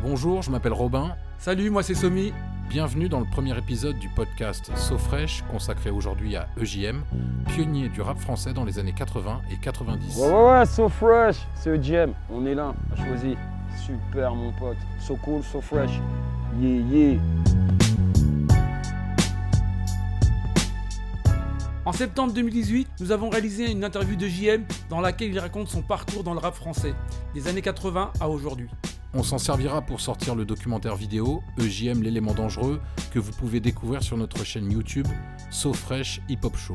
Bonjour, je m'appelle Robin. Salut, moi c'est Somi. Bienvenue dans le premier épisode du podcast So Fresh, consacré aujourd'hui à EJM, pionnier du rap français dans les années 80 et 90. Ouais, ouais, ouais, so fresh, c'est EGM, on est là, à choisir. Super, mon pote. So cool, so fresh. Yeah, yeah. En septembre 2018, nous avons réalisé une interview de JM dans laquelle il raconte son parcours dans le rap français, des années 80 à aujourd'hui. On s'en servira pour sortir le documentaire vidéo EJM l'élément dangereux que vous pouvez découvrir sur notre chaîne YouTube So Fresh Hip Hop Show.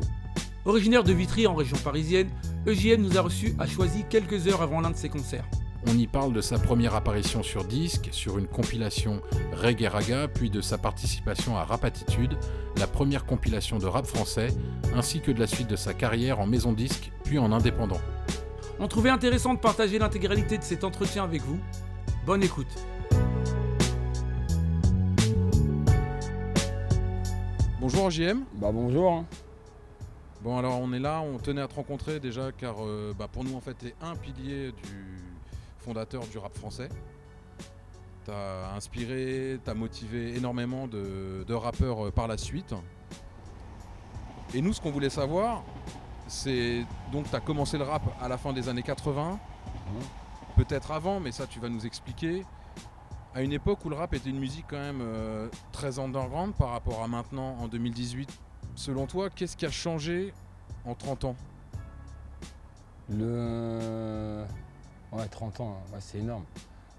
Originaire de Vitry en région parisienne, EJM nous a reçus à Choisy quelques heures avant l'un de ses concerts. On y parle de sa première apparition sur disque, sur une compilation Reggae Raga, puis de sa participation à Rap Attitude, la première compilation de rap français, ainsi que de la suite de sa carrière en maison disque, puis en indépendant. On trouvait intéressant de partager l'intégralité de cet entretien avec vous. Bonne écoute. Bonjour JM. Bah bonjour. hein. Bon alors on est là, on tenait à te rencontrer déjà car euh, bah, pour nous en fait tu es un pilier du fondateur du rap français. T'as inspiré, t'as motivé énormément de, de rappeurs euh, par la suite. Et nous ce qu'on voulait savoir, c'est donc tu as commencé le rap à la fin des années 80, peut-être avant, mais ça tu vas nous expliquer. À une époque où le rap était une musique quand même euh, très underground par rapport à maintenant en 2018. Selon toi, qu'est-ce qui a changé en 30 ans? Le. Ouais, 30 ans, hein. c'est énorme.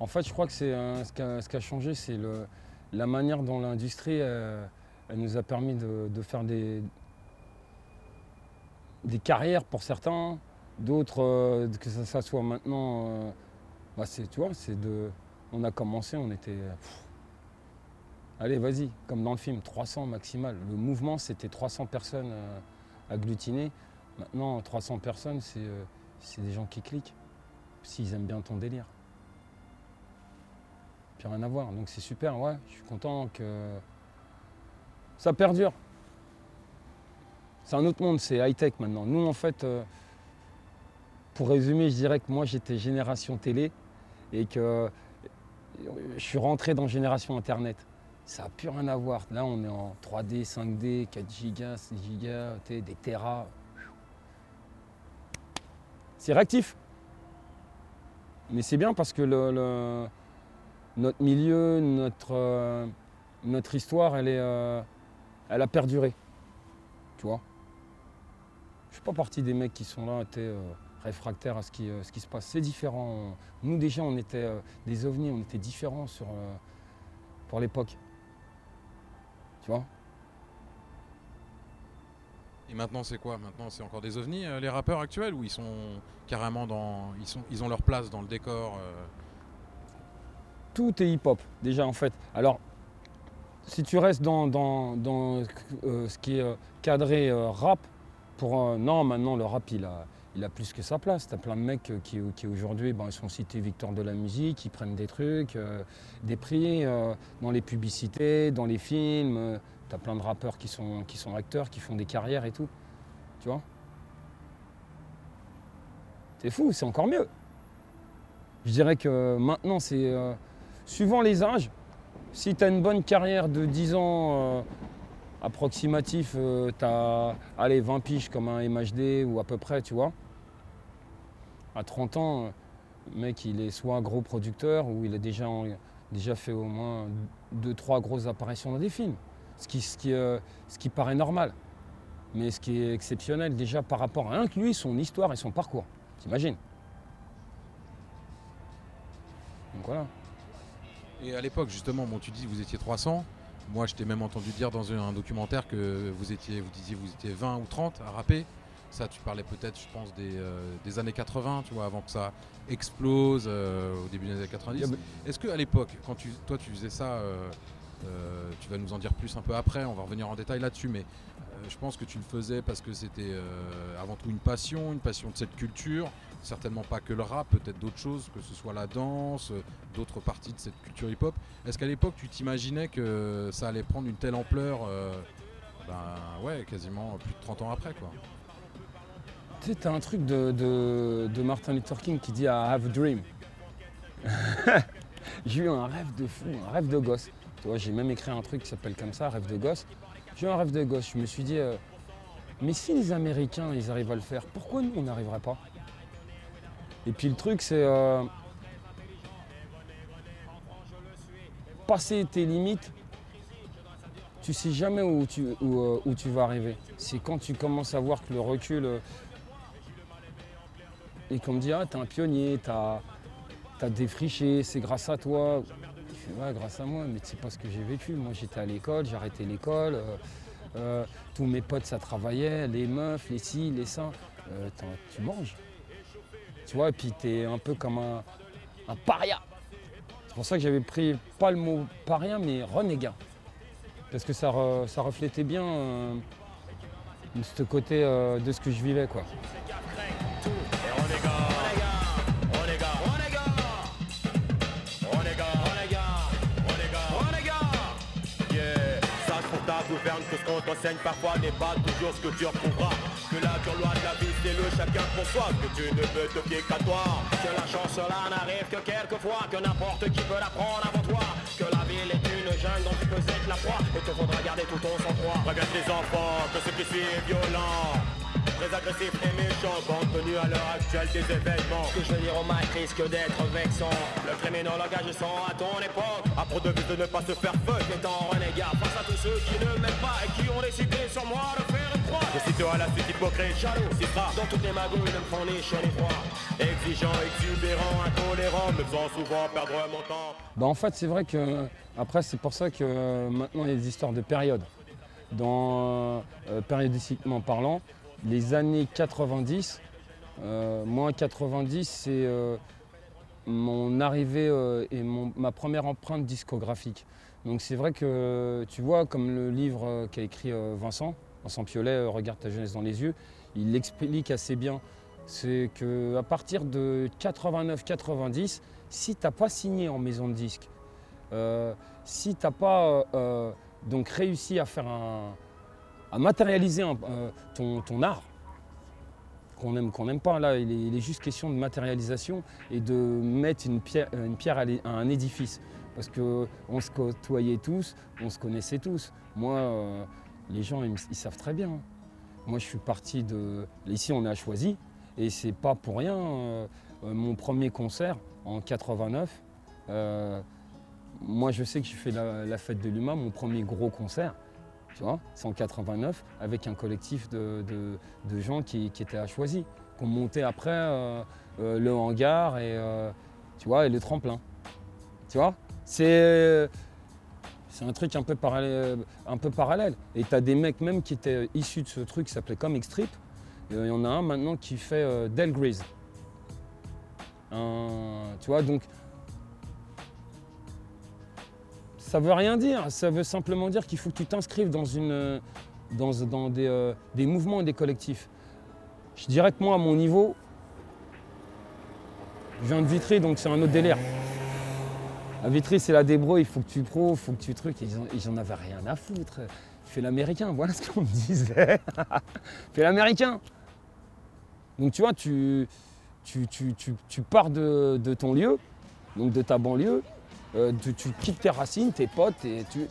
En fait, je crois que c'est euh, ce, qui a, changé, c'est la manière dont l'industrie euh, nous a permis de, faire des, des carrières pour certains, d'autres, euh, que ça soit maintenant. Bah, c'est, tu vois, c'est de. On a commencé, on était. allez, vas-y, comme dans le film, 300 maximal. Le mouvement, c'était 300 personnes euh, agglutinées. Maintenant, 300 personnes, c'est euh, c'est des gens qui cliquent. S'ils aiment bien ton délire. Puis rien à voir. Donc c'est super, ouais. Je suis content que ça perdure. C'est un autre monde, c'est high-tech maintenant. Nous, en fait, euh, pour résumer, je dirais que moi, j'étais génération télé et que euh, je suis rentré dans génération Internet. Ça n'a plus rien à voir. Là, on est en 3D, 5D, 4 gigas, 6 gigas, des terras. C'est réactif. Mais c'est bien parce que notre milieu, notre, euh, notre histoire, elle, est, euh, elle a perduré. Tu vois? Je ne suis pas partie des mecs qui sont là, réfractaires à ce qui, euh, ce qui se passe. C'est différent. Nous, déjà, on était euh, des ovnis, on était différents sur, euh, pour l'époque. Tu vois? Et maintenant c'est quoi? Maintenant c'est encore des ovnis euh, les rappeurs actuels ou ils sont carrément dans ils sont ils ont leur place dans le décor euh, tout est hip-hop, déjà en fait. Alors, si tu restes dans, dans- dans, euh, ce qui est cadré rap, pour non, maintenant le rap il a, il a plus que sa place. T'as plein de mecs euh, qui, qui aujourd'hui ben, sont cités victoires de la musique, ils prennent des trucs, euh, des prix euh, dans les publicités, dans les films. T'as plein de rappeurs qui sont, qui sont acteurs, qui font des carrières et tout. Tu vois? C'est fou, c'est encore mieux. Je dirais que maintenant, c'est. suivant les âges, si tu as une bonne carrière de 10 ans approximatif, tu as allez, 20 piges comme un MHD ou à peu près, tu vois. À 30 ans, le mec, il est soit un gros producteur ou il a déjà, fait au moins 2-3 grosses apparitions dans des films. Ce qui, euh, paraît normal. Mais ce qui est exceptionnel déjà par rapport à un que lui, son histoire et son parcours. T'imagines? Donc voilà. Et à l'époque justement, bon tu dis vous étiez 300. Moi je t'ai même entendu dire dans un, un documentaire que vous étiez vous disiez vous étiez 20 ou 30 à rapper. Ça tu parlais peut-être je pense des, euh, des années 80, tu vois, avant que ça explose euh, au début des années 90. Yeah, Est-ce que à l'époque, quand tu, toi tu faisais ça, euh, tu vas nous en dire plus un peu après, on va revenir en détail là-dessus, mais je pense que tu le faisais parce que c'était euh, avant tout une passion, une passion de cette culture, certainement pas que le rap, peut-être d'autres choses, que ce soit la danse, d'autres parties de cette culture hip-hop. Est-ce qu'à l'époque tu t'imaginais que ça allait prendre une telle ampleur euh, ben ouais, quasiment plus de 30 ans après quoi? Tu sais, t'as un truc de, de- Martin Luther King qui dit I have a dream. j'ai eu un rêve de fou, un rêve de gosse. Tu vois, j'ai même écrit un truc qui s'appelle comme ça, rêve de gosse. J'ai eu un rêve de gosse. Je me suis dit, euh, mais si les Américains, ils arrivent à le faire, pourquoi nous, on n'arriverait pas? Et puis le truc, c'est euh, passer tes limites. Tu sais jamais où tu, où, euh, où tu vas arriver. C'est quand tu commences à voir que le recul. Et qu'on me dit, ah, t'es un pionnier, t'as as défriché, c'est grâce à toi. Je fais, ouais, grâce à moi, mais c'est pas ce que j'ai vécu. Moi, j'étais à l'école, j'ai arrêté l'école. euh, euh, tous mes potes, ça travaillait, les meufs, les ci, les ça. Euh, tu manges. Tu vois, et puis t'es un peu comme un, un paria. C'est pour ça que j'avais pris pas le mot paria, mais renégat. Parce que ça, ça reflétait bien ce côté de ce que je vivais, quoi. Que ce qu'on t'enseigne parfois n'est pas toujours ce que tu retrouveras. Que la dure loi de la vie c'est le chacun pour soi, que tu ne peux te fier qu'à toi. Que la chance là n'arrive que quelquefois, que n'importe qui peut la prendre avant toi. Que la ville est une jungle dont tu peux être la proie, et te faudra garder tout ton sang-froid. Regarde les enfants, que ce qui suit est violent. Très agressif et méchant, compte tenu à l'heure actuelle des événements. Ce que je veux dire au mic risque d'être vexant. Le criminologue agissant à ton époque. À pro de vue de ne pas se faire feu. Étant renégat face à tous ceux qui ne m'aiment pas et qui ont décidé sur moi de faire une croix. Je cite à la suite hypocrite, Jaloux, Citra, dans toutes les magouilles, ne me font ni chaud ni froid. exigeant, exubérant, intolérant, me faisant souvent perdre mon temps. Bah, en fait, c'est vrai que après, c'est pour ça que euh, maintenant il y a des histoires de période. Dans euh, périodiquement parlant, les années 90, euh, moi 90, c'est euh, mon arrivée euh, et ma première empreinte discographique. Donc c'est vrai que tu vois, comme le livre euh, qu'a écrit Vincent, Vincent Piolet, Regarde ta jeunesse dans les yeux, il l'explique assez bien. C'est qu'à partir de 89-90, si tu n'as pas signé en maison de disque, si tu n'as pas donc réussi à faire un, à matérialiser euh, ton, art, qu'on aime, qu'on n'aime pas, là, il est, juste question de matérialisation et de mettre une pierre, une pierre à un édifice. Parce qu'on se côtoyait tous, on se connaissait tous. Moi, euh, les gens, ils, savent très bien. Moi, je suis parti de. Ici, on a choisi, et c'est pas pour rien. euh, mon premier concert en 89, euh, moi, je sais que j'ai fait la, la fête de l'UMA, mon premier gros concert, tu vois, c'est en 89, avec un collectif de, gens qui, étaient à choisi, qui ont monté après euh, euh, le hangar et, euh, tu vois, et le tremplin. Tu vois C'est. Un truc un peu parallèle. Un peu parallèle. Et tu as des mecs même qui étaient issus de ce truc qui s'appelait Comic Strip. Il y en a un maintenant qui fait Del Grease. Un- tu vois, donc. Ça veut rien dire. Ça veut simplement dire qu'il faut que tu t'inscrives dans, une, dans, des, euh, des mouvements et des collectifs. Je dirais que moi, à mon niveau, je viens de Vitry, donc c'est un autre délire. À Vitry, c'est la débrouille, il faut que tu prouves, il faut que tu trucs. Ils en, ils en avaient rien à foutre. Fais l'américain, voilà ce qu'on me disait. Fais l'américain. Donc tu vois, tu, tu, tu- tu- tu pars de, de ton lieu, donc de ta banlieue, euh, tu, quittes tes racines, tes potes, et tu,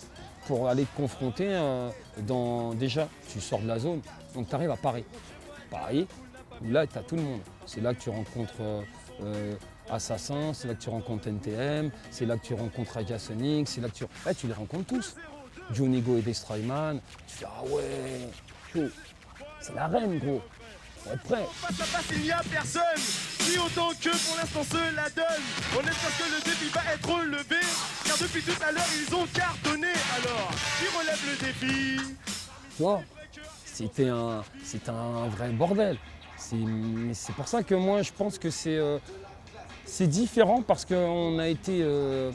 pour aller te confronter euh, dans. Déjà, tu sors de la zone, donc tu arrives à Paris. Paris, où là, tu as tout le monde. C'est là que tu rencontres euh, Assassin, c'est là que tu rencontres NTM, c'est là que tu rencontres Agasonic, c'est là que tu. Ouais, tu les rencontres tous. Johnny Go et Destroyman. Tu fais Ah ouais. C'est la reine, gros. Être prêt. Face à face, il n'y a personne. Ni autant que pour l'instant se la donne. On espère que le défi va être relevé. Car depuis tout à l'heure, ils ont cartonné. Alors, qui relève le défi? Tu vois, c'était un, c'était un vrai bordel. C'est, c'est pour ça que moi, je pense que c'est, euh, c'est différent parce qu'on a été euh,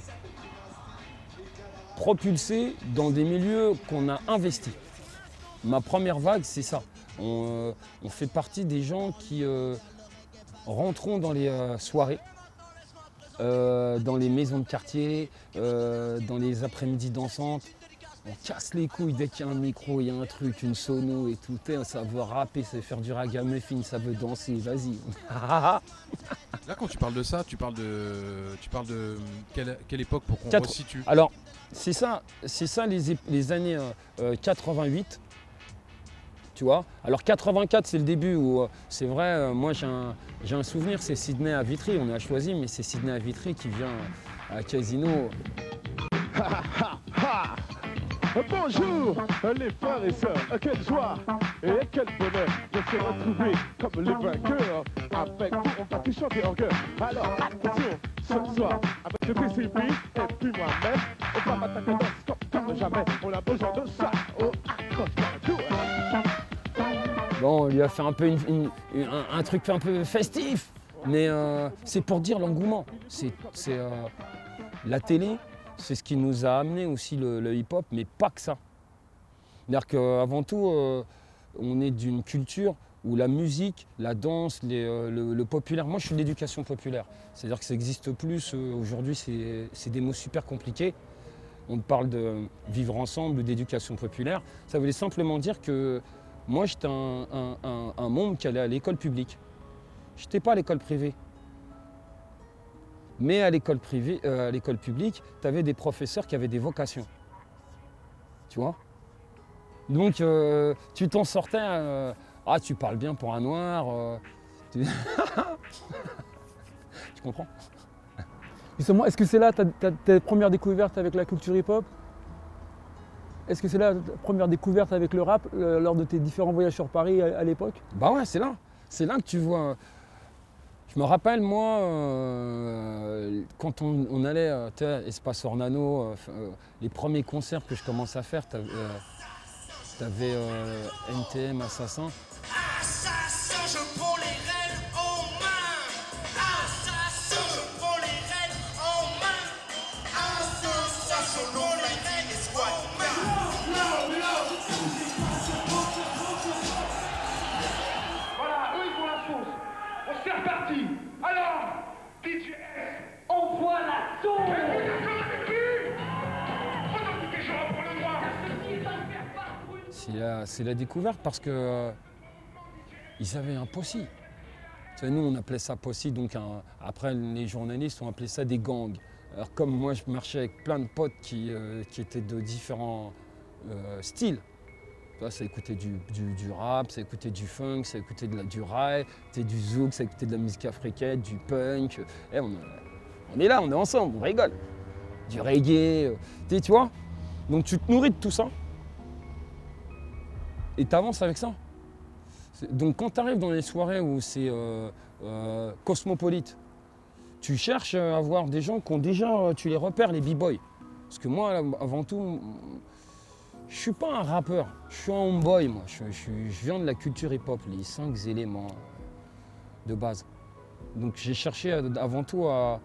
propulsé dans des milieux qu'on a investis. Ma première vague, c'est ça. On, euh, on fait partie des gens qui euh, rentrons dans les euh, soirées, dans les maisons de quartier, dans les après-midi dansantes, on casse les couilles dès qu'il y a un micro, il y a un truc, une sono et tout. Ça veut rapper, ça veut faire du ragamuffin, ça veut danser, vas-y. Là, quand tu parles de ça, tu parles de, tu parles de quelle, quelle époque pour qu'on Quatre- resitue? Alors, c'est ça, c'est ça les, années euh, euh, 88. Tu vois Alors 84, c'est le début où euh, c'est vrai, euh, moi j'ai un, j'ai un souvenir, c'est Sydney à Vitry, on a choisi, mais c'est Sydney à Vitry qui vient à Casino. Bonjour les frères et sœurs, quelle joie et quel bonheur de se retrouver comme les vainqueurs. Avec vous, on va tout chanter en chœur. Alors, attention, ce soir, avec le PCP et puis moi-même, on va m'attaquer dans ce comme jamais. On a besoin de ça. Oh, accroche-toi, tout. Bon, on lui a fait un peu un, truc un peu festif, mais euh, c'est pour dire l'engouement. C'est euh, la télé, c'est ce qui nous a amené aussi le, hip-hop, mais pas que ça. C'est-à-dire qu'avant tout, euh, on est d'une culture où la musique, la danse, le, populaire. Moi, je suis de l'éducation populaire. C'est-à-dire que ça n'existe plus. Aujourd'hui, c'est des mots super compliqués. On parle de vivre ensemble d'éducation populaire. Ça voulait simplement dire que moi, j'étais un, un, qui allait à l'école publique. Je n'étais pas à l'école privée. Mais à l'école privée, euh, à l'école publique, tu avais des professeurs qui avaient des vocations. Tu vois? Donc, euh, tu t'en sortais. euh, ah, tu parles bien pour un noir. tu... comprends? Justement, est-ce que c'est là ta, premières découvertes avec la culture hip-hop? Est-ce que c'est là ta première découverte avec le rap euh, lors de tes différents voyages sur Paris à, à l'époque? Bah ouais, c'est là. C'est là que tu vois. Je me rappelle, moi, euh, quand on, on allait euh, tu Espace Ornano, euh, les premiers concerts que je commence à faire, t'avais euh, euh, NTM, Assassin. Assassin, je C'est la, découverte parce que euh, ils avaient un possi. Nous, on appelait ça possi, donc un- après, les journalistes ont appelé ça des gangs. Alors, comme moi, je marchais avec plein de potes qui, euh, étaient de différents euh, styles. Ça écoutait du, rap, ça écoutait du funk, ça écoutait de la, du rail, du zouk, ça écoutait de la musique africaine, du punk. Eh, on, on est là, on est ensemble, on rigole. Du reggae, tu vois. Donc tu te nourris de tout ça et tu avances avec ça. Donc quand tu arrives dans les soirées où c'est euh, euh, cosmopolite, tu cherches à voir des gens qui ont déjà, euh, tu les repères, les b-boys. Parce que moi, avant tout, je suis pas un rappeur, je suis un homeboy, moi. Je, viens de la culture hip-hop, les cinq éléments de base. Donc j'ai cherché avant tout à,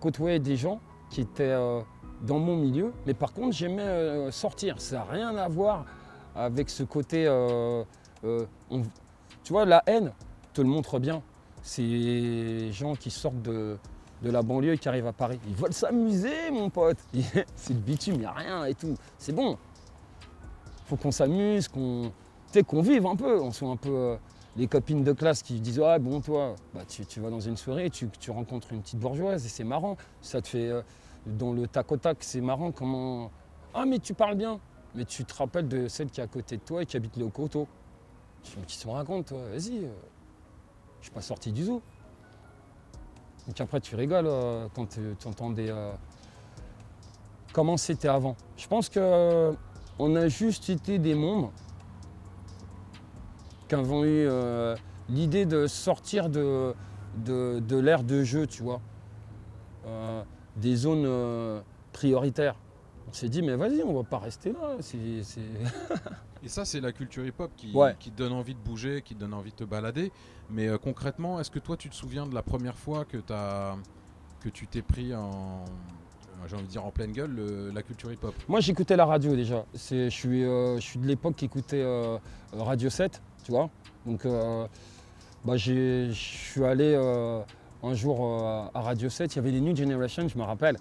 côtoyer des gens qui étaient dans mon milieu, mais par contre j'aimais sortir. Ça n'a rien à voir avec ce côté, euh, euh, tu vois, la haine te le montre bien. Les gens qui sortent de, la banlieue et qui arrivent à Paris. Ils veulent s'amuser, mon pote. C'est le bitume, il n'y a rien et tout. C'est bon. faut qu'on s'amuse, qu'on vive un peu. On soit un peu euh, les copines de classe qui disent Ah, bon, toi, bah, tu, vas dans une soirée, tu, rencontres une petite bourgeoise et c'est marrant. Ça te fait. dans le tac au tac, c'est marrant comment. Ah, mais tu parles bien. Mais tu te rappelles de celle qui est à côté de toi et qui habite le coteau. Je dis, mais qui se raconte, toi? Vas-y, euh, je suis pas sorti du zoo. Donc après, tu rigoles euh, quand tu entends des. euh, comment c'était avant. Je pense que euh, on a juste été des mômes qui avons eu l'idée de sortir de, de, de l'ère de jeu, tu vois. Des zones prioritaires. On s'est dit, mais vas-y, on va pas rester là. Et ça, c'est la culture hip-hop qui, Ouais. qui te donne envie de bouger, qui te donne envie de te balader. Mais euh, concrètement, est-ce que toi, tu te souviens de la première fois que, tu t'es pris en, euh, j'ai envie de dire en pleine gueule, le- la culture hip-hop? Moi, j'écoutais la radio déjà. C'est- Je suis, euh, je suis de l'époque qui écoutait euh, Radio 7, tu vois. Donc, bah, je suis allé un jour à Radio 7, il y avait les New Generation, je me rappelle.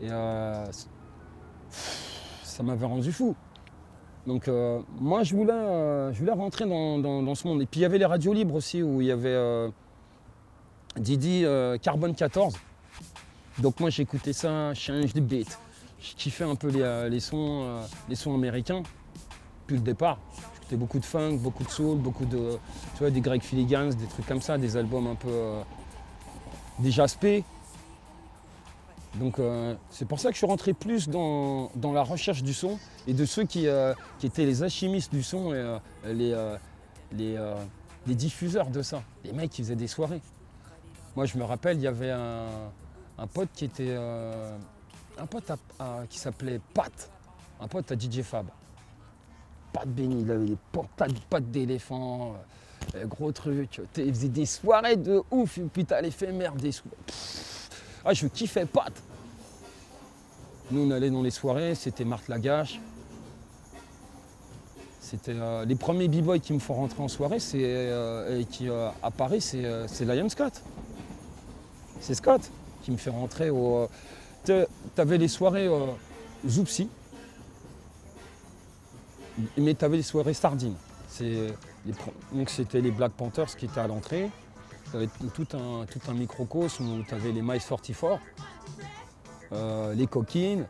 Et euh, ça m'avait rendu fou. Donc euh, moi, je voulais, euh, je voulais rentrer dans, dans- ce monde. Et puis il y avait les radios libres aussi, où il y avait euh, Didi Carbone 14. Donc moi, j'écoutais ça, Change the Beat. Je kiffais un peu les, les sons, les sons américains, depuis le départ. J'écoutais beaucoup de funk, beaucoup de soul, beaucoup de, tu vois, des Greg Filigans, des trucs comme ça, des albums un peu, des jaspés. Donc euh, c'est pour ça que je suis rentré plus dans, dans la recherche du son et de ceux qui, euh, qui étaient les alchimistes du son et euh, les, les, les diffuseurs de ça, les mecs qui faisaient des soirées. Moi je me rappelle, il y avait un, un pote qui était un pote qui s'appelait Pat, un pote à DJ Fab. Pat Benny, il avait des portables, pattes d'éléphant, gros truc. Il faisait des soirées de ouf, putain l'éphémère, des soirées. Ah, je kiffais Pat. Nous, on allait dans les soirées, c'était Marthe Lagache. C'était euh, les premiers b-boys qui me font rentrer en soirée, c'est euh, qui euh, à Paris, c'est Liam Scott. C'est Scott qui me fait rentrer au. Tu avais les soirées Zoupsi, mais tu avais les soirées Sardines. Donc c'était les Black Panthers qui étaient à l'entrée. Tu avais tout un, tout un microcosme où tu avais les Mice 44, euh, les Coquines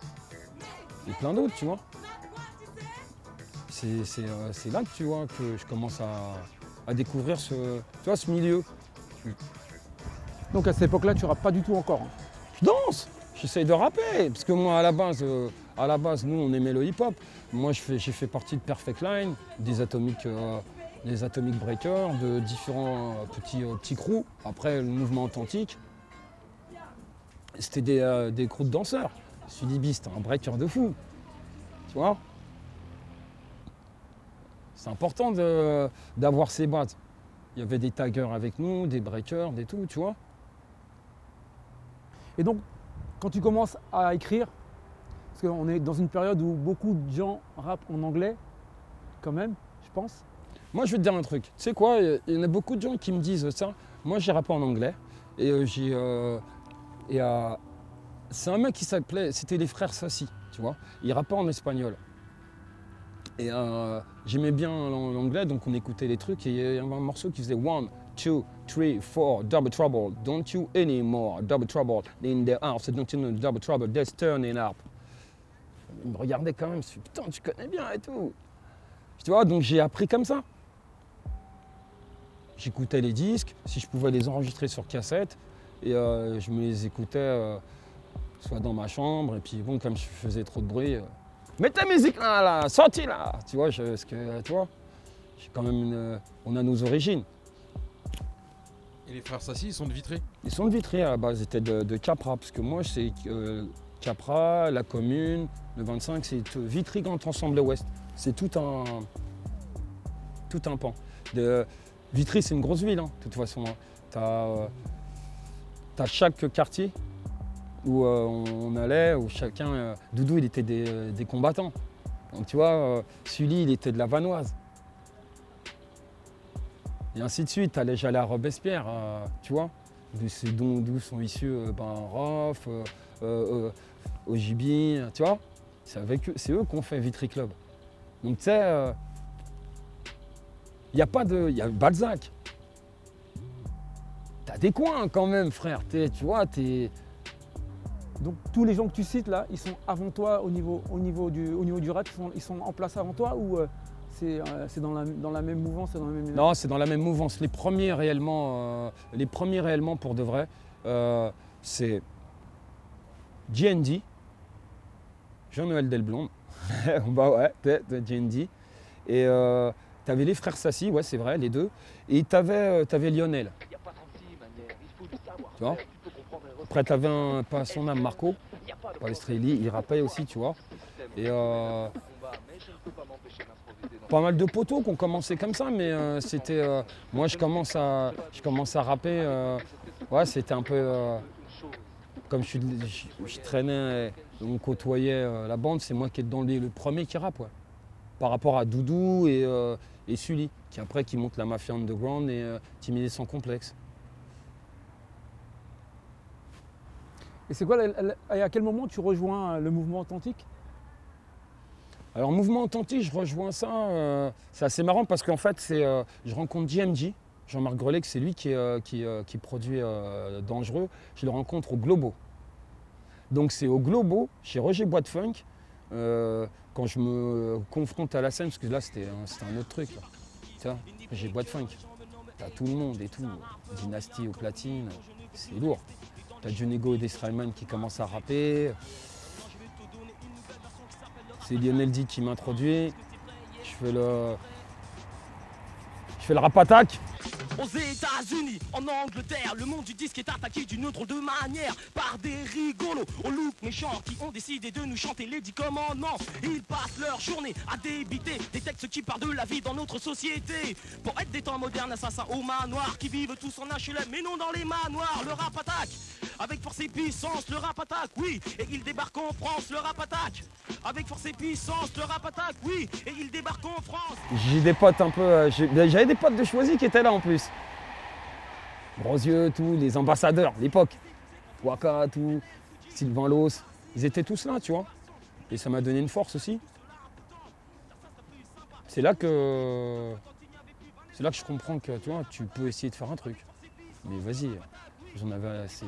et plein d'autres, tu vois. C'est c'est, euh, c'est là que tu vois que je commence à, à découvrir ce, tu vois, ce milieu. Donc à cette époque-là, tu rappes pas du tout encore. hein. Je danse, j'essaye de rapper, parce que moi à la base, euh, à la base nous on aimait le hip-hop. Moi je fais- j'ai fait partie de Perfect Line, des Atomic, euh, des Atomic Breakers, de différents petits, euh, petits crews. Après le mouvement authentique, c'était des, euh, des crews de danseurs. Sudibi un breaker de fou, tu vois? C'est important d'avoir ces bases. Il y avait des taggers avec nous, des breakers, des tout, tu vois. Et donc, quand tu commences à écrire, parce qu'on est dans une période où beaucoup de gens rappent en anglais, quand même, je pense. Moi, je vais te dire un truc. Tu sais quoi Il y en a beaucoup de gens qui me disent ça. Moi, j'ai rappé en anglais. Et euh, j'ai. euh, euh, c'est un mec qui s'appelait. C'était les frères Sassi, tu vois. Ils rappaient en espagnol. Et j'aimais bien l'an- l'anglais, donc on écoutait les trucs. Et il y avait un morceau qui faisait One, two, three, four, double trouble. Don't you anymore, double trouble. In the house, don't you know, double trouble, that's turning up. Il me regardait quand même, je me suis dit, putain, tu connais bien et tout. Tu vois, donc j'ai appris comme ça. J'écoutais les disques, si je pouvais les enregistrer sur cassette, et euh, je me les écoutais euh, soit dans ma chambre, et puis bon, comme je faisais trop de bruit, euh, mets ta musique là, là, sorti là Tu vois, je, parce que, tu vois, j'ai quand même une- on a nos origines. Et les frères Sassi, ils sont de Vitré? Ils sont de Vitry à la base, ils étaient de, de Capra, parce que moi c'est Capra, la commune, le 25, c'est Vitry Grand Ensemble Ouest. C'est tout un, tout un pan. De, Vitry c'est une grosse ville, hein, de toute façon. Tu as, chaque quartier où euh, on, allait, où chacun. euh, Doudou il était des, des combattants. Donc tu vois, euh, Sully il était de la Vanoise. Et ainsi de suite, allais j'allais à Robespierre, euh, tu vois, d'où sont issus euh, ben, Rof, euh, euh, euh, Ojibi, tu vois. C'est avec eux, c'est eux qu'on fait Vitry Club. Donc tu sais, il n'y a pas de. Il y a Balzac. T'as des coins quand même, frère. Tu vois, t'es. Donc tous les gens que tu cites là, ils sont avant toi au niveau, au niveau, du, au niveau du rap, ils sont, ils sont en place avant toi ou euh, c'est euh, c'est dans, la, dans la même mouvance, dans la même... Non, c'est dans la même mouvance. Les premiers réellement, euh, les premiers réellement pour de vrai, c'est GND, Jean-Noël Delblond. bah ouais, GND. Et euh, t'avais les frères Sassi, ouais, c'est vrai, les deux. Et t'avais euh, t'avais Lionel. Tu vois Après, t'avais un, pas son âme, Marco, Palestrelli, il rappait aussi, tu vois. Et euh, pas mal de poteaux qui ont commencé comme ça, mais euh, c'était. moi, je commence à, je commence à rapper. ouais, c'était un peu. comme je, je, je traînais, on côtoyait la bande, c'est moi qui est dans le premier qui rappe, ouais. Par rapport à Doudou et, euh, et Sully, qui après qui monte la mafia underground et euh, Timidé sans complexe. Et c'est quoi, la- la- et à quel moment tu rejoins euh, le mouvement authentique? Alors, mouvement authentique, je rejoins ça. euh, c'est assez marrant parce qu'en fait, c'est, euh, je rencontre JMG, Jean-Marc Grelet, que c'est lui qui, euh, qui, qui produit Dangereux. Je le rencontre au Globo. Donc, c'est au Globo, chez Roger Bois de Funk, euh, quand je me confronte à la scène, parce que là, c'était un, autre truc. Bois de Funk. T'as tout le monde et tout. Dynastie au platine, c'est lourd. T'as Johnny Go et Destroyman qui commencent à rapper. C'est Lionel D qui m'introduit. Je fais le. Je fais le rap attack. Aux États-Unis, en Angleterre, le monde du disque est attaqué d'une drôle de manière par des rigolos au look méchant qui ont décidé de nous chanter les dix commandements. Ils passent leur journée à débiter des textes qui parlent de la vie dans notre société. Pour être des temps modernes, assassins au manoir qui vivent tous en HLM, mais non dans les manoirs. Le rap attaque. Avec force et puissance, le rap attaque, oui. Et il débarque en France, le rap attaque. Avec force et puissance, le rap attaque, oui. Et il débarque en France. J'ai des potes un peu. euh, J'avais potes de choisi qui étaient là en plus. Gros yeux, tous les ambassadeurs, l'époque. Waka, tout, Sylvain Los. Ils étaient tous là, tu vois. Et ça m'a donné une force aussi. C'est là que. C'est là que je comprends que tu vois, tu peux essayer de faire un truc. Mais vas-y, j'en avais assez.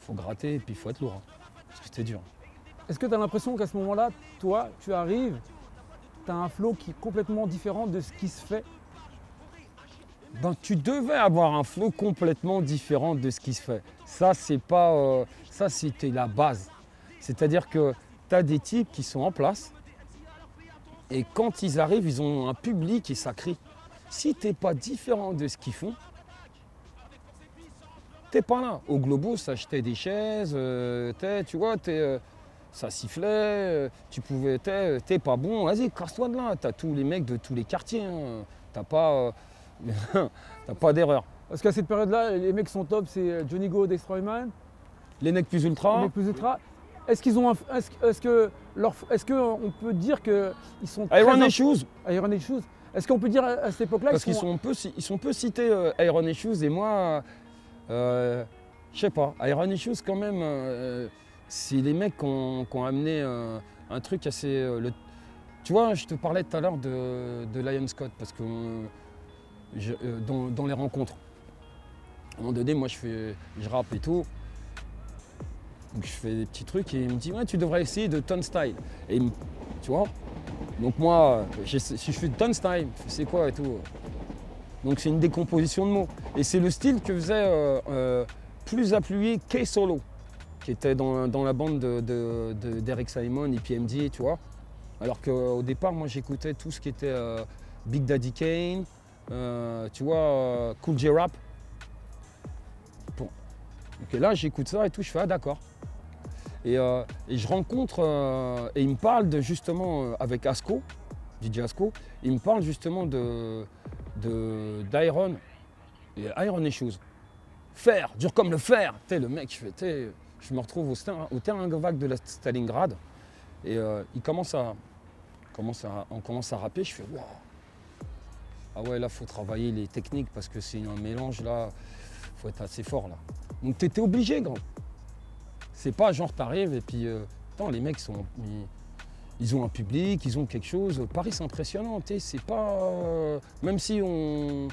Faut gratter et puis faut être lourd. hein. Parce que c'était dur. Est-ce que tu as l'impression qu'à ce moment-là, toi, tu arrives, tu as un flow qui est complètement différent de ce qui se fait Ben, tu devais avoir un flow complètement différent de ce qui se fait. Ça, c'est pas. euh, ça, c'était la base. C'est-à-dire que tu as des types qui sont en place et quand ils arrivent, ils ont un public et ça crie. Si tu n'es pas différent de ce qu'ils font, t'es pas là. Au Globo, ça achetait des chaises, euh, t'es- tu vois, t'es, euh, ça sifflait, euh, tu pouvais, t'es, t'es pas bon, vas-y, casse-toi de là. T'as tous les mecs de tous les quartiers. hein. T'as pas, euh, t'as pas d'erreur. Parce qu'à cette période-là, les mecs sont top, c'est Johnny Go, Destroyman, Les necks plus les ultra, mecs plus ultra. Est-ce qu'ils ont un- est-ce, que leur, est-ce qu'on peut dire qu'ils sont Iron très et Shoes, Iron and Shoes Est-ce qu'on peut dire à, à cette époque-là parce qu'ils sont, peu, ils sont peu cités, euh, Iron et Shoes, et moi, euh, je sais pas, Iron et Shoes quand même, euh, c'est les mecs qui ont, amené euh, un truc assez... euh, tu vois, je te parlais tout à l'heure de, Lion Scott, parce que euh, dans, les rencontres, à un moment donné, moi je fais, je rappe et tout, donc je fais des petits trucs et il me dit ouais tu devrais essayer de Ton Style. Et il me- tu vois, donc moi, si je fais Ton Style, c'est quoi et tout. Donc c'est une décomposition de mots. Et c'est le style que faisait plus appuyé K Solo, qui était dans, dans la bande de- de- d'Eric Simon et PMD, tu vois. Alors qu'au départ, moi j'écoutais tout ce qui était euh, Big Daddy Kane, euh, tu vois, euh, Cool J Rap. Bon. Donc et là j'écoute ça et tout, je fais ah d'accord. Et, et je rencontre, et il me parle de, justement avec Asco, DJ Asco, il me parle justement de d'Iron et Iron Issues. Fer, dur comme le fer. Sais, le mec, je, fais, je me retrouve au, au terrain vague de la Stalingrad et euh, il commence à, commence à, on commence à rapper. Je fais waouh. Ah ouais, là, faut travailler les techniques parce que c'est un mélange là. Faut être assez fort là. Donc t'étais obligé, grand. C'est pas genre t'arrives et puis euh, attends, les mecs sont, ils, ont un public, ils ont quelque chose. Paris, c'est impressionnant. C'est pas. euh, même si on.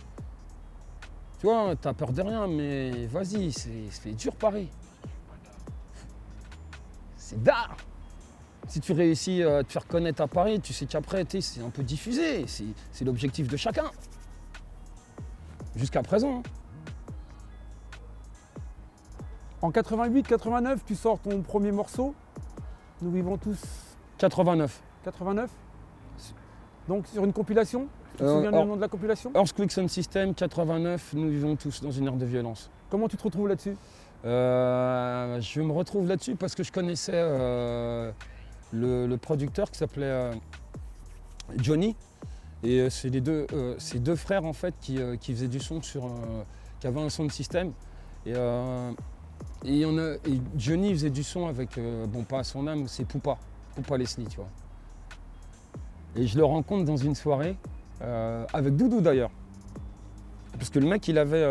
Tu vois, t'as peur de rien, mais vas-y, c'est dur Paris. C'est d'art. Si tu réussis à te faire connaître à Paris, tu sais qu'après, c'est un peu diffusé. C'est l'objectif de chacun. Jusqu'à présent. hein. En 88-89, tu sors ton premier morceau. Nous vivons tous 89. 89. Donc sur une compilation. Tu te Euh, souviens du nom de la compilation? Earthquake Sound System, 89, nous vivons tous dans une ère de violence. Comment tu te retrouves là-dessus? Euh, je me retrouve là-dessus parce que je connaissais euh, le, producteur qui s'appelait euh, Johnny. Et c'est les deux, frères en fait qui, faisaient du son sur, qui avaient un sound system. Et, euh, et, et Johnny faisait du son avec, bon pas à son âme, c'est Poupa, Poupa Leslie, tu vois. Et je le rencontre dans une soirée, avec Doudou d'ailleurs. Parce que le mec il avait,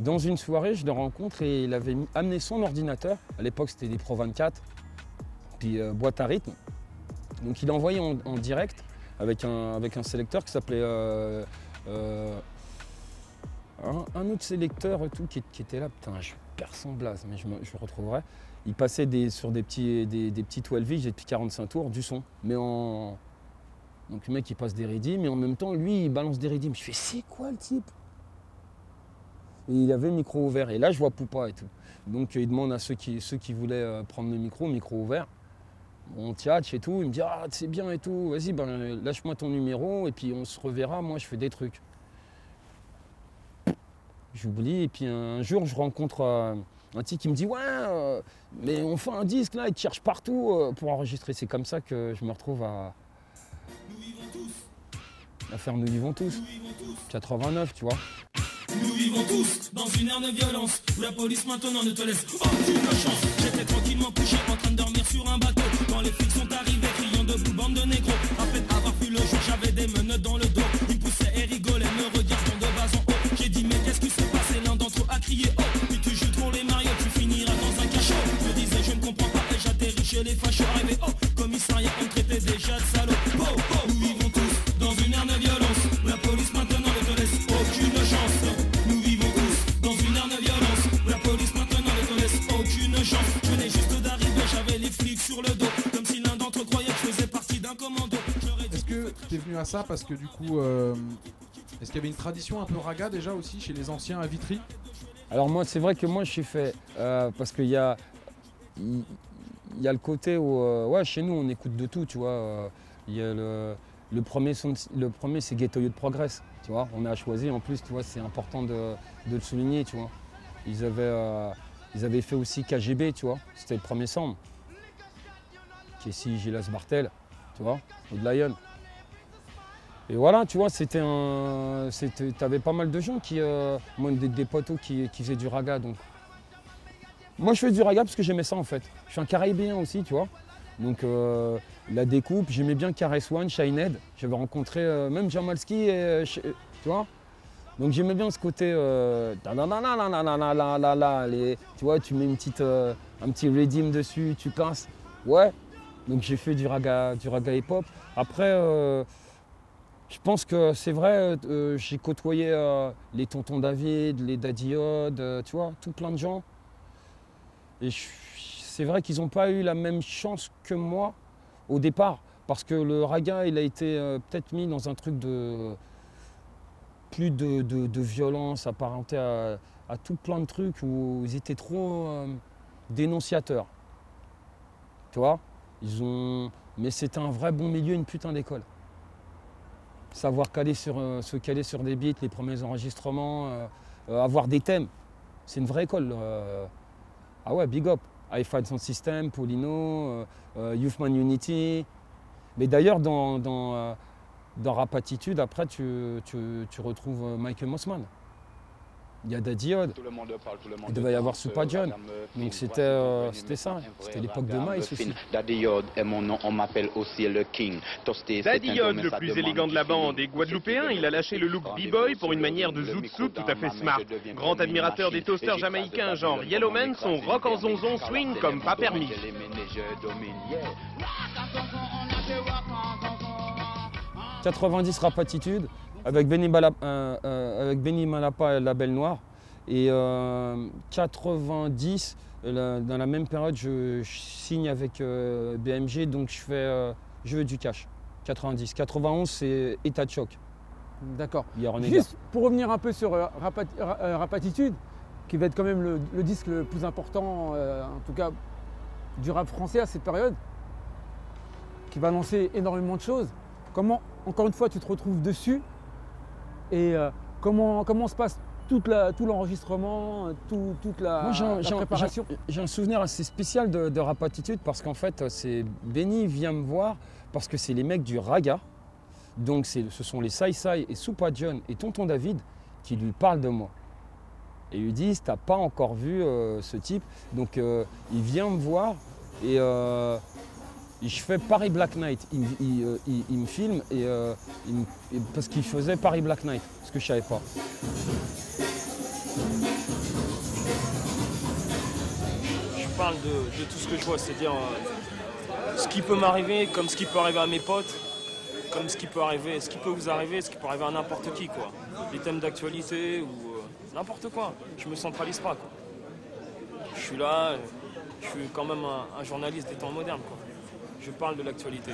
dans une soirée, je le rencontre et il avait amené son ordinateur. À l'époque, c'était des Pro 24, puis euh, boîte à rythme. Donc il a envoyé en, direct avec un, avec un sélecteur qui s'appelait euh, euh, un, autre sélecteur tout qui, était là. Putain, je perds son blaze, mais je, me, je retrouverai. Il passait sur des petits, des, des petits 12 des petits 45 tours, du son. Mais en. Donc le mec il passe des rythmes, mais en même temps lui il balance des rythmes. Je fais c'est quoi le type? Et il avait le micro ouvert. Et là je vois Poupa et tout. Donc il demande à ceux qui, ceux qui voulaient euh, prendre le micro, micro ouvert. On tchatche et tout, il me dit ah c'est bien et tout, vas-y ben, lâche-moi ton numéro et puis on se reverra, moi je fais des trucs. J'oublie et puis un jour je rencontre euh, un type qui me dit ouais euh, mais on fait un disque là, il te cherche partout euh, pour enregistrer. C'est comme ça que je me retrouve à, à faire Nous vivons tous. 89 tu vois. Nous vivons tous dans une ère de violence où la police maintenant ne te laisse aucune chance. J'étais tranquillement couché en train de dormir sur un bateau quand les flics sont arrivés criant debout bande de négros. Après avoir vu le jour, j'avais des menottes dans le dos. Ils poussaient et rigolaient, me regardant de bas en haut. J'ai dit mais qu'est-ce qui s'est passé? L'un d'entre eux a crié oh puis tu joues trop les mariottes, tu finiras dans un cachot. Je disais je ne comprends pas et j'atterris chez les fachos. Arrivé oh commissariat, on traitait déjà de salaud. À ça parce que du coup, euh, est-ce qu'il y avait une tradition un peu raga déjà aussi chez les anciens à Vitry? Alors moi, c'est vrai que moi, je suis fait euh, parce qu'il y a, il y a le côté où, euh, ouais, chez nous, on écoute de tout, tu vois. Il y a le, le premier, son- le premier, c'est Ghetto Youth Progress, tu vois. On a choisi, en plus, tu vois, c'est important de, de le souligner, tu vois. Ils avaient, ils avaient fait aussi KGB, tu vois. C'était le premier sample. Kessie Gilles Bartel, tu vois, ou de Lion. Et voilà, tu vois, c'était un. T'avais pas mal de gens qui. Moi, des, des potos qui, qui, faisaient du raga. Donc. Moi, je fais du raga parce que j'aimais ça en fait. Je suis un caribéen aussi, tu vois. Donc, la découpe, j'aimais bien Caress One, Shined. J'avais rencontré même Jamalski, et, tu vois. Donc, j'aimais bien ce côté. Tu vois, tu mets une petite, un petit redeem dessus, tu casses. Ouais. Donc, j'ai fait du raga, du raga hip-hop. Après euh, je pense que c'est vrai, euh, j'ai côtoyé euh, les tontons David, les Daddy Odd, euh, tu vois, tout plein de gens. Et c'est vrai qu'ils n'ont pas eu la même chance que moi au départ, parce que le raga, il a été euh, peut-être mis dans un truc de plus de, violence apparenté à, à tout plein de trucs où ils étaient trop euh, dénonciateurs. Tu vois? Ils ont. Mais c'était un vrai bon milieu, une putain d'école savoir caler sur, euh, se caler sur des beats, les premiers enregistrements, euh, euh, avoir des thèmes. C'est une vraie école. Ah ouais, big up. iFind Sound System, euh, Youthman Unity. Mais d'ailleurs, dans, dans, dans Rap Attitude, après, tu, tu- retrouves Michael Mossman. Il y a Daddy Odd. Tout le monde parle, tout le monde Il devait y avoir Supa John. Donc Fine, c'était, euh, ça. C'était l'époque de me aussi. Daddy Yod est mon nom, on m'appelle aussi le King. Daddy Yod, le plus élégant de la bande et guadeloupéen, il a lâché le look b-boy pour une manière de zouk tout à fait smart. Grand admirateur des toasters jamaïcains genre Yellowman, son rock en zonzon swing comme pas permis. 90 Rap Attitude avec Benny, Bala- euh, euh, avec Benny Malapa et la Belle Noire. Et euh, 90, euh, la- dans la même période, je, je signe avec euh, BMG, donc je fais euh, Je veux du cash. 90. 91, c'est État de choc. D'accord. Juste pour revenir un peu sur euh, Rap, Atti- Ra- euh, Rap Attitude, qui va être quand même le, le disque le plus important, euh, en tout cas du rap français à cette période, qui va lancer énormément de choses. Comment, encore une fois, tu te retrouves dessus et euh, comment, comment se passe toute la- tout l'enregistrement, euh, tout- toute la, Moi, préparation? j'ai- un souvenir assez spécial de, de Rap Attitude parce qu'en fait, c'est Benny vient me voir parce que c'est les mecs du Raga. Donc, c'est- ce sont les Sai Sai et Soupa John et Tonton David qui lui parlent de moi. Et ils lui disent T'as pas encore vu euh, ce type Donc, euh, il vient me voir et, euh, et je fais Paris Black Knight. Euh, il- me filme et, euh, et- parce qu'il faisait Paris Black Knight, ce que je savais pas. je parle de, tout ce que je vois, c'est-à-dire euh, ce qui peut m'arriver, comme ce qui peut arriver à mes potes, comme ce qui peut arriver, ce qui peut vous arriver, ce qui peut arriver à n'importe qui, quoi. Les thèmes d'actualité ou n'importe quoi. Je me centralise pas. Je suis là, je suis quand même un, un journaliste des temps modernes, quoi. Je parle de l'actualité.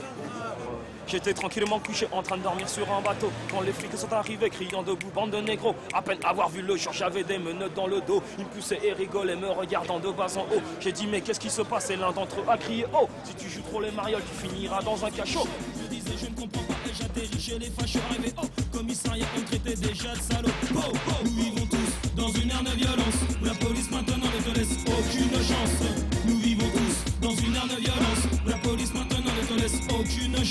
J'étais tranquillement couché en train de dormir sur un bateau quand les flics sont arrivés criant debout bande de négros. À peine avoir vu le jour, j'avais des menottes dans le dos. Ils me poussaient et rigolaient me regardant de bas en haut. J'ai dit mais qu'est-ce qui se passe? Et l'un d'entre eux a crié oh si tu joues trop les marioles tu finiras dans un cachot. Je disais je ne comprends pas et j'atterris chez les fâcheux arrivés oh commissariat on traitait déjà de salaud oh oh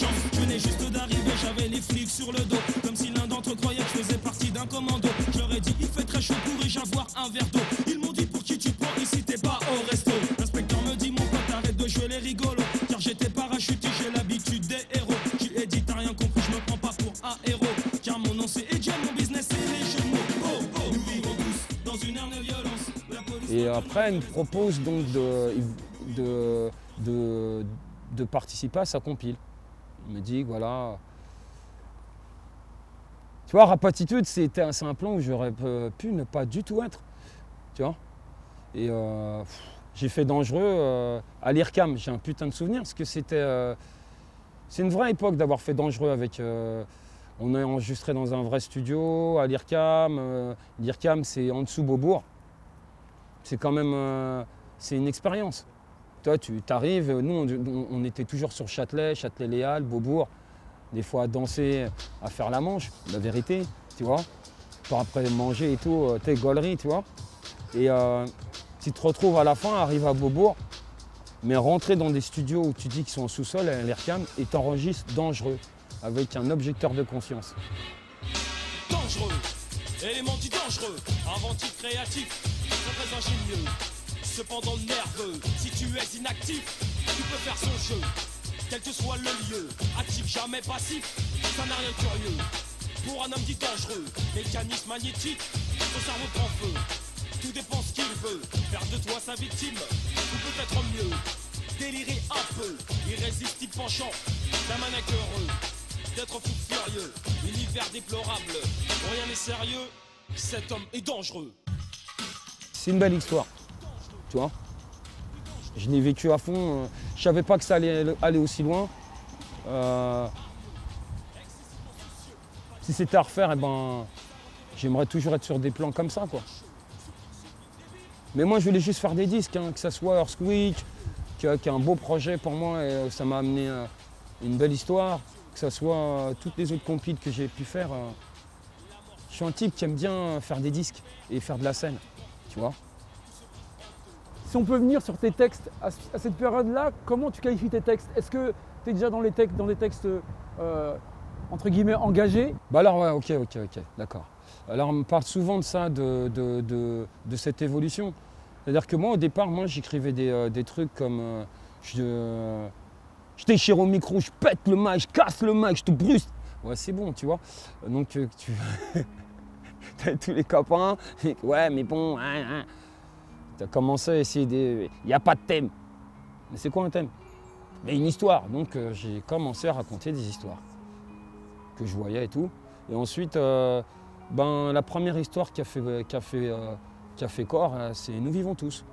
chance. Je venais juste d'arriver j'avais les flics sur le dos. Comme si l'un d'entre eux croyait que je faisais partie d'un commando. Je leur ai dit il fait très chaud pourrais-je avoir un verre d'eau. Ils m'ont dit pour qui tu prends ici t'es pas au resto. L'inspecteur me dit mon pote arrête de jouer les rigolos. Car j'étais parachuté j'ai l'habitude des héros. Lui ai dit t'as rien compris je me prends pas pour un héros. Car mon nom c'est Edja mon business c'est les de mots. Oh oh nous vivons tous dans une ère de violence. La police Et après, elle me propose donc de, de, de, de participer à sa compile. Il me dit, voilà. Tu vois, Rapatitude, c'est un plan où j'aurais pu- ne pas du tout être. Tu vois? Et euh, j'ai fait dangereux euh, à l'IRCAM. J'ai un putain de souvenir parce que c'était. euh, c'est une vraie époque d'avoir fait dangereux avec. on est enregistré dans un vrai studio à l'IRCAM. L'IRCAM, c'est en dessous Beaubourg c'est quand même c'est une expérience. Toi, tu arrives, nous, on, était toujours sur Châtelet, Châtelet-Léal, Beaubourg, des fois à danser, à faire la manche, la vérité, tu vois. Après manger et tout, euh, t'es gaulerie, tu vois. Et euh, tu te retrouves à la fin, arrive à Beaubourg, mais rentrer dans des studios où tu dis qu'ils sont en sous-sol, à l'ERCAM, et t'enregistres dangereux, avec un objecteur de conscience. dangereux, élément dit dangereux, inventif, créatif, très ingénieux, cependant nerveux. Si tu es inactif, tu peux faire son jeu, quel que soit le lieu, actif, jamais passif, ça n'a rien de curieux. Pour un homme dit dangereux, mécanisme magnétique, ton cerveau prend feu. Tout dépend ce qu'il veut, faire de toi sa victime, ou peut-être mieux, délirer un peu, irrésistible penchant, d'un maniaque heureux d'être fou furieux, univers déplorable, rien n'est sérieux, cet homme est dangereux. C'est une belle histoire, tu vois. Je l'ai vécu à fond. euh, Je savais pas que ça allait aller aussi loin. Euh, si c'était à refaire, eh ben, j'aimerais toujours être sur des plans comme ça, quoi. Mais moi, je voulais juste faire des disques, hein, que ça soit qui a, qui a un beau projet pour moi et euh, ça m'a amené une belle histoire, que ça soit toutes les autres compiles que j'ai pu faire. je suis un type qui aime bien faire des disques et faire de la scène, tu vois. Si on peut venir sur tes textes, à, ce- à cette période-là, comment tu qualifies tes textes? Est-ce que tu es déjà dans, les textes, dans des textes euh, entre guillemets engagés? Bah alors ouais, ok, ok, ok, d'accord. Alors on me parle souvent de ça, de, de, cette évolution. C'est-à-dire que moi au départ, moi j'écrivais des, euh, trucs comme euh, je, je déchire au micro, je pète le mic, je casse le mic, je te brûle. Ouais c'est bon, tu vois. Donc tu t'as tous les copains, ouais mais bon, hein, hein. T'as commencé à essayer des. Il n'y a pas de thème. Mais c'est quoi un thème? Mais une histoire. Donc euh, j'ai commencé à raconter des histoires que je voyais et tout. Et ensuite, euh, ben, la première histoire qui a fait, qui a fait, euh, qui a fait corps, euh, c'est Nous vivons tous,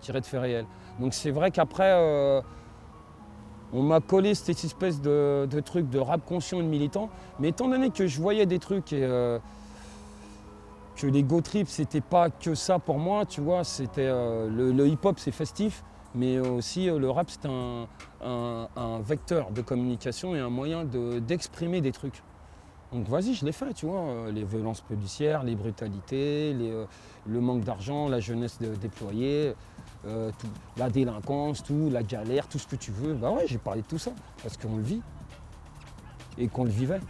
tiré de faits réels. Donc c'est vrai qu'après, euh, on m'a collé cette espèce de, de truc de rap conscient et de militant. Mais étant donné que je voyais des trucs et euh, que les go trips, c'était pas que ça pour moi, tu vois, c'était euh, le, hip-hop, c'est festif. Mais aussi euh, le rap, c'est un, vecteur de communication et un moyen de- d'exprimer des trucs. Donc vas-y, je l'ai fait, tu vois. euh, Les violences policières, les brutalités, le manque d'argent, la jeunesse déployée, la délinquance, tout, la galère, tout ce que tu veux. Bah ouais, j'ai parlé de tout ça, parce qu'on le vit. Et qu'on le vivait.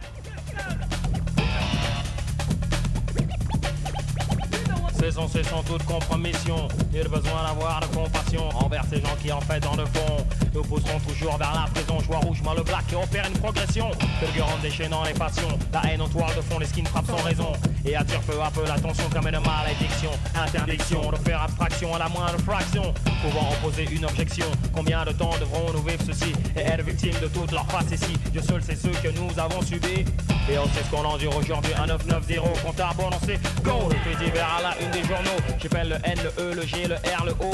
Cessons, cessons toute compromission. Il a besoin d'avoir de compassion envers ces gens qui en fait dans le fond. Nous poussons toujours vers la prison, joie rouge, mal le black et opère une progression. Fulgurant déchaînant les passions, la haine en toile de fond, les skins frappent sans raison. Et attire peu à peu l'attention comme une malédiction. Interdiction de faire abstraction à la moindre fraction. Pouvant opposer une objection, combien de temps devrons-nous vivre ceci et être victimes de toutes leurs facéties Dieu seul sait ce que nous avons subi. Et on sait ce qu'on endure aujourd'hui, un 990, compte à bon, on sait go. Divers à la une des journaux, j'appelle le N, le E, le G, le R, le O,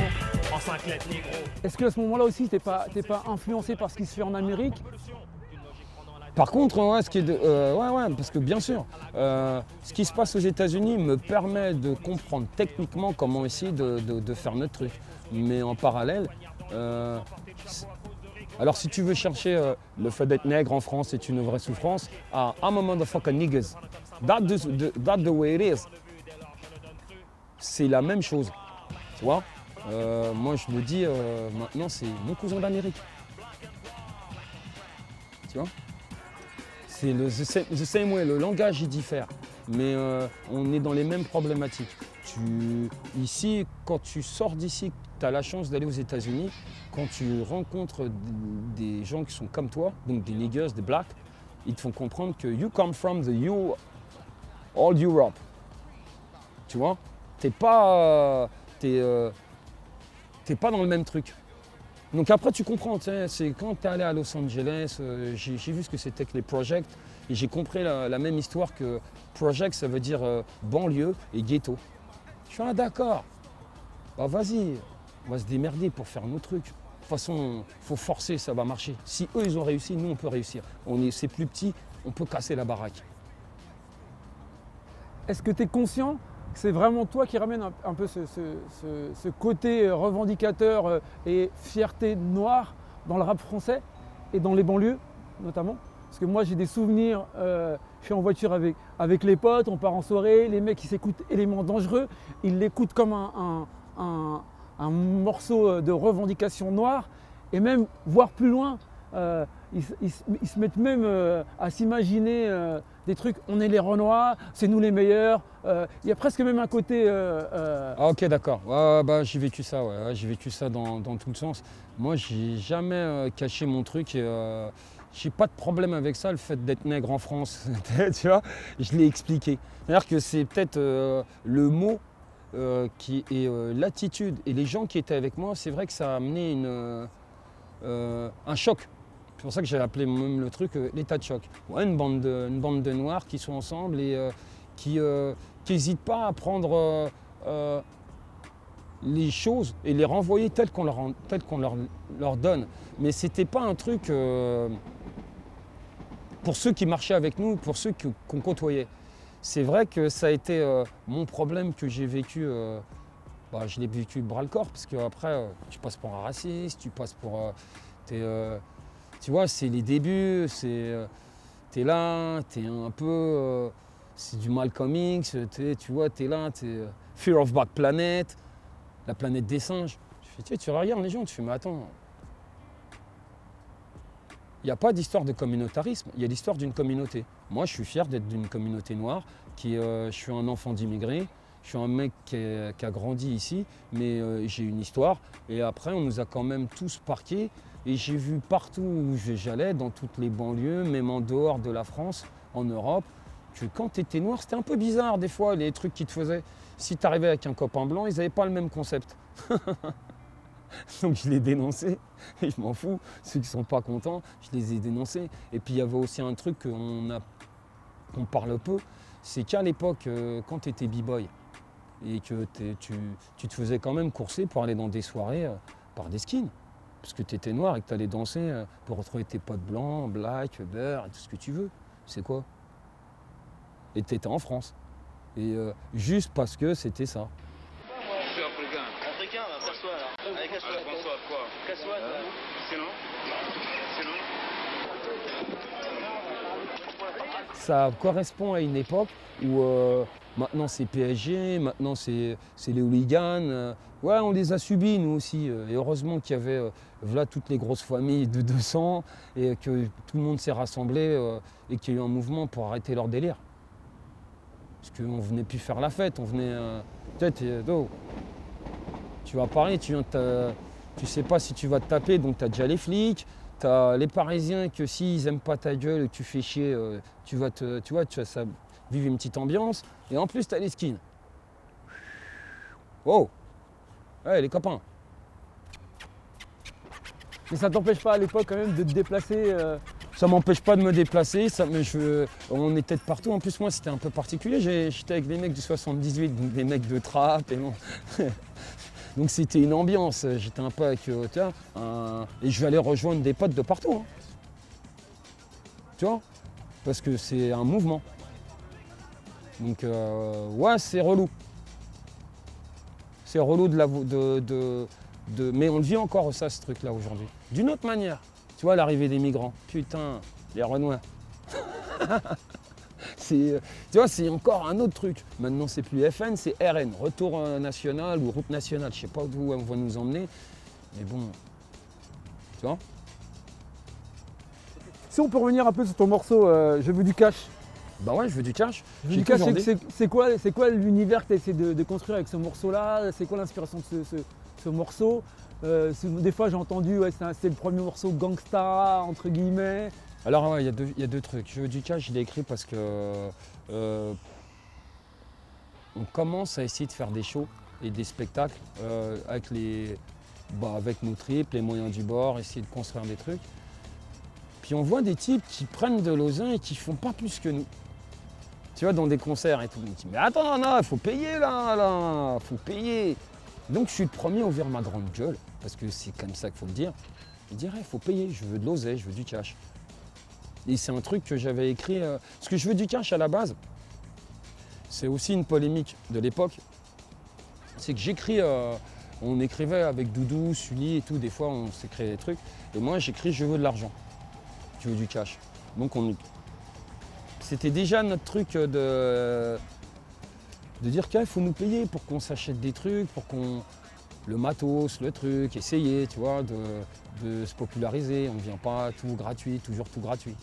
en 5 lettres négro. Est-ce qu'à ce moment-là aussi, t'es pas, t'es pas influencé par ce qui se fait en Amérique? Par contre, ouais, ce qui est de- euh, ouais, ouais, parce que bien sûr, euh, ce qui se passe aux États-Unis me permet de comprendre techniquement comment essayer de, de- de faire notre truc. Mais en parallèle, euh, alors si tu veux chercher euh, le fait d'être nègre en France est une vraie souffrance, ah, I'm a motherfucker niggas. That the, the- that the way it is. C'est la même chose. Tu vois Euh, Moi, je me dis, euh, maintenant, c'est mon cousin d'Amérique. Tu vois c'est le the same, way, le langage il diffère, mais euh, on est dans les mêmes problématiques. Tu, ici, quand tu sors d'ici, tu as la chance d'aller aux États-Unis, quand tu rencontres des gens qui sont comme toi, donc des niggers, des blacks, ils te font comprendre que you come from the you, all Europe. Tu vois T'es pas, euh, euh, t'es pas dans le même truc. Donc après, tu comprends, c'est quand tu es allé à Los Angeles, euh, j'ai vu ce que c'était que les projects et j'ai compris la, même histoire que project, ça veut dire banlieue et ghetto. Je suis ah, d'accord, bah vas-y, on va se démerder pour faire nos trucs. De toute façon, faut forcer, ça va marcher. Si eux, ils ont réussi, nous, on peut réussir. On est, c'est plus petit, on peut casser la baraque. Est-ce que tu es conscient c'est vraiment toi qui ramène un, peu ce, côté euh, revendicateur euh, et fierté noire dans le rap français et dans les banlieues notamment Parce que moi j'ai des souvenirs, euh, je suis en voiture avec, les potes, on part en soirée, les mecs ils s'écoutent éléments dangereux, ils l'écoutent comme un, morceau de revendication noire et même voir plus loin. Ils, se- mettent même euh, à s'imaginer euh, des trucs, on est les Renois, c'est nous les meilleurs. Euh, Il y a presque même un côté. Ah ok d'accord, bah, j'ai vécu ça, ouais, j'ai vécu ça dans, dans tout le sens. Moi j'ai jamais caché mon truc et j'ai pas de problème avec ça, le fait d'être nègre en France, tu vois, je l'ai expliqué. C'est-à-dire que c'est peut-être le mot euh, qui l'attitude et les gens qui étaient avec moi, c'est vrai que ça a amené un choc. C'est pour ça que j'ai appelé même le truc euh, l'état de choc. Une, bande de, une bande de noirs qui sont ensemble et euh, qui n'hésitent pas à prendre euh, euh, les choses et les renvoyer telles qu'on leur, telles qu'on leur, donne. Mais c'était pas un truc euh, pour ceux qui marchaient avec nous, pour ceux que- qu'on côtoyait. C'est vrai que ça a été euh, mon problème que j'ai vécu. euh, bah, je l'ai vécu bras le corps parce qu'après, euh, tu passes pour un raciste, tu passes pour. euh, euh, tu vois, c'est les débuts, c'est. euh, t'es là, t'es un peu. euh, c'est du Malcolm X, tu vois, t'es là, t'es. euh, Fear of Back Planet, la planète des singes. Tu, fais, tu, sais, tu regardes les gens, tu fais, mais attends. Il n'y a pas d'histoire de communautarisme, il y a l'histoire d'une communauté. Moi, je suis fier d'être d'une communauté noire, je suis un enfant d'immigrés, je suis un mec qui, a grandi ici, mais j'ai une histoire. Et après, on nous a quand même tous parqués. Et j'ai vu partout où j'allais, dans toutes les banlieues, même en dehors de la France, en Europe, que quand tu étais noir, c'était un peu bizarre des fois, les trucs qu'ils te faisaient. Si tu arrivais avec un copain blanc, ils n'avaient pas le même concept. Donc je l'ai dénoncé, et je m'en fous. Ceux qui sont pas contents, je les ai dénoncés. Et puis il y avait aussi un truc qu'on parle peu, c'est qu'à l'époque, euh, quand tu étais b-boy, et que tu te faisais quand même courser pour aller dans des soirées euh, par des skins. Parce que tu étais noir et que tu allais danser euh, pour retrouver tes potes blancs, black, beurre, et tout ce que tu veux. C'est quoi? Et tu étais en France. Et euh, juste parce que c'était ça. Je suis africain. Africain, bah, casse-toi là. Allez, casse-toi. Alors, François, quoi? Casse-toi, toi. Sinon Sinon ça correspond à une époque où euh, maintenant c'est PSG, maintenant c'est les hooligans. euh, ouais, on les a subis nous aussi. euh, et heureusement qu'il y avait voilà toutes les grosses familles de 200 et que tout le monde s'est rassemblé et qu'il y a eu un mouvement pour arrêter leur délire. Parce qu'on venait plus faire la fête, on venait. euh, tu vas à Paris, tu viens tu sais pas si tu vas te taper, donc tu as déjà les flics, tu as les Parisiens que s'ils aiment pas ta gueule tu fais chier, euh, tu vas te, tu vois, tu vas ça, vivre une petite ambiance. Et en plus, tu as les skins. Wow Ouais, les copains. Mais ça t'empêche pas à l'époque quand même de te déplacer euh, Ça m'empêche pas de me déplacer, ça, me- je- on était de partout. En plus, moi, c'était un peu particulier. J'étais avec des mecs du 78, donc des mecs de trap. Et bon. donc c'était une ambiance. J'étais un peu avec euh, vois, un- Et je vais aller rejoindre des potes de partout. hein. Tu vois? Parce que c'est un mouvement. Donc, euh, ouais, c'est relou. C'est relou de la. de- de- mais on le vit encore, ça, ce truc-là, aujourd'hui. D'une autre manière. Tu vois, l'arrivée des migrants. Putain, les Renois. c'est, euh, tu vois, c'est encore un autre truc. Maintenant, c'est plus FN, c'est RN, Retour national ou route nationale. Je sais pas d'où on va nous emmener. Mais bon. Tu vois Si on peut revenir un peu sur ton morceau euh, Je veux du cash. Bah ouais, je veux du cash. Du cash, c'est- quoi, c'est quoi l'univers que tu essaies de, de construire avec ce morceau-là? C'est quoi l'inspiration de ce, ce- ce morceau? Euh, Des fois j'ai entendu, ouais, c'est le premier morceau gangsta, entre guillemets. Alors ouais, il y, a deux- trucs. Je veux du cash, je l'ai écrit parce que euh, on commence à essayer de faire des shows et des spectacles euh, avec les bah, avec nos tripes, les moyens du bord, essayer de construire des trucs. Puis on voit des types qui prennent de l'osin et qui font pas plus que nous. Tu vois, dans des concerts et tout. On dit, mais attends, non, il faut payer là, là, faut payer. Donc je suis le premier à ouvrir ma grande gueule, parce que c'est comme ça qu'il faut le dire. Je dirais, il faut payer, je veux de l'oseille, je veux du cash. Et c'est un truc que j'avais écrit. euh, ce que je veux du cash à la base, c'est aussi une polémique de l'époque. C'est que j'écris, euh, on écrivait avec Doudou, Sully et tout, des fois on s'écrit des trucs. Et moi j'écris je veux de l'argent, je veux du cash. Donc on. C'était déjà notre truc de, de dire qu'il faut nous payer pour qu'on s'achète des trucs, pour qu'on. Le matos, le truc, essayer, tu vois, de, de se populariser. On ne vient pas tout gratuit, toujours tout gratuit.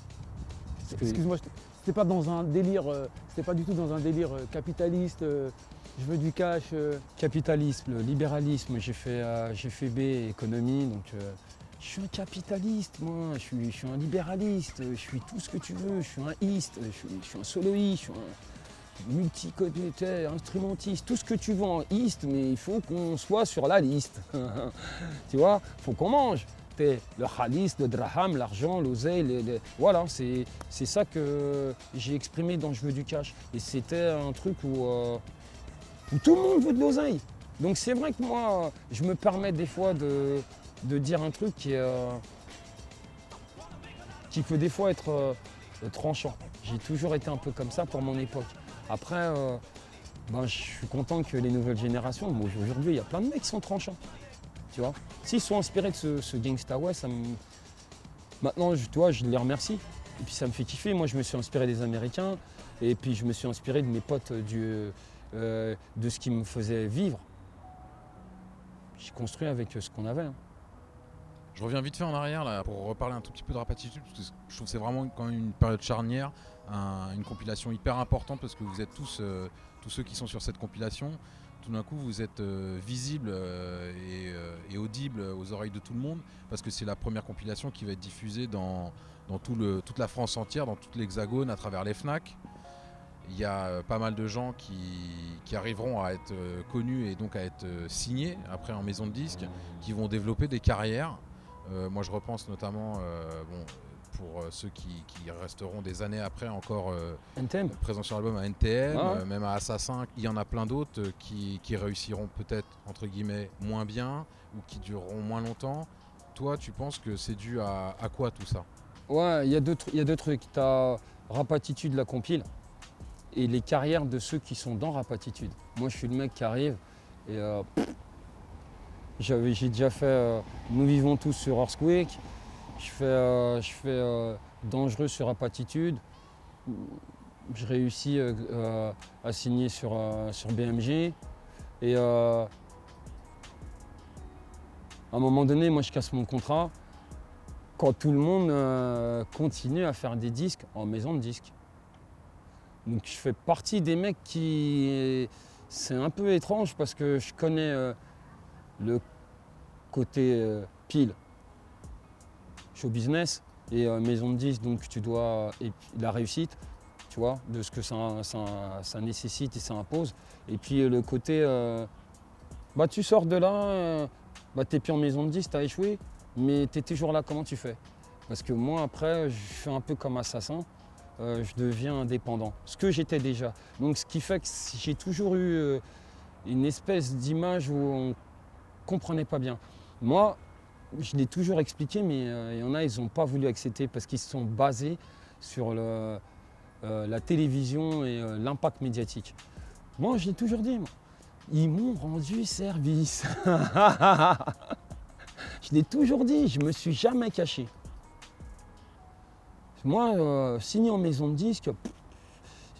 Excuse-moi, c'était pas dans un délire, euh, c'était pas du tout dans un délire euh, capitaliste. euh, je veux du cash. euh. Capitalisme, libéralisme, j'ai fait, j'ai fait B, économie, donc je suis un capitaliste, moi, je suis, je suis un libéraliste, je suis tout ce que tu veux, je suis un iste, je suis, je suis un soloiste, je suis un multicodétaire, instrumentiste, tout ce que tu veux en iste, mais il faut qu'on soit sur la liste. tu vois, faut qu'on mange. T'es le khalis, le draham, l'argent, l'oseille, voilà, c'est ça que j'ai exprimé dans Je veux du cash. Et c'était un truc où, euh, où tout le monde veut de l'oseille. Donc c'est vrai que moi, je me permets des fois de, de dire un truc qui, euh, qui peut des fois être euh, tranchant. J'ai toujours été un peu comme ça pour mon époque. Après, ben, je suis content que les nouvelles générations, aujourd'hui, il y a plein de mecs qui sont tranchants. S'ils sont inspirés de ce, ce Gangsta ça me... maintenant, je, je les remercie. Et puis ça me fait kiffer. Moi, je me suis inspiré des Américains. Et puis je me suis inspiré de mes potes euh, de ce qui me faisait vivre. J'ai construit avec ce qu'on avait. hein. Je reviens vite fait en arrière là pour reparler un tout petit peu de Rap Attitude parce que je trouve que c'est vraiment quand même une période charnière, un- une compilation hyper importante parce que vous êtes tous, euh, tous ceux qui sont sur cette compilation, tout d'un coup vous êtes euh, visibles euh, et, euh, et audibles aux oreilles de tout le monde parce que c'est la première compilation qui va être diffusée dans, dans toute la France entière, dans toute l'Hexagone, à travers les FNAC. Il y a pas mal de gens qui, qui arriveront à être connus et donc à être signés après en maison de disques, qui vont développer des carrières. Moi, je repense notamment, bon, pour euh, ceux qui, qui resteront des années après encore euh, présents sur l'album à NTM, Ah euh, même à Assassin, il y en a plein d'autres qui, qui réussiront peut-être entre guillemets moins bien ou qui dureront moins longtemps. Toi, tu penses que c'est dû à, à quoi tout ça? Ouais, il y, a deux y a deux trucs. Tu as Rapatitude, la compile, et les carrières de ceux qui sont dans Rapatitude. Moi, je suis le mec qui arrive et euh, j'ai déjà fait euh, Nous vivons tous sur Earthquake, je fais, euh, je fais euh, Dangereux sur Rapatitude, je réussis euh, à signer sur, sur BMG et à un moment donné, moi, je casse mon contrat quand tout le monde continue à faire des disques en maison de disques. Donc je fais partie des mecs qui... C'est un peu étrange parce que je connais le côté pile, show business, et euh, maison de disque, donc tu dois. La réussite, tu vois, de ce que ça, nécessite et ça impose. Et puis euh, le côté. euh, bah, tu sors de là, bah, t'es plus en maison de disque, t'as échoué, mais t'es toujours là, comment tu fais? Parce que moi, après, je fais un peu comme assassin, je deviens indépendant, ce que j'étais déjà. Donc, ce qui fait que j'ai toujours eu une espèce d'image où on comprenait pas bien. Moi, je l'ai toujours expliqué, mais euh, il y en a, ils n'ont pas voulu accepter parce qu'ils se sont basés sur euh, la télévision et euh, l'impact médiatique. Moi, je l'ai toujours dit, moi. ils m'ont rendu service. je l'ai toujours dit, je me suis jamais caché. Moi, signé en maison de disque,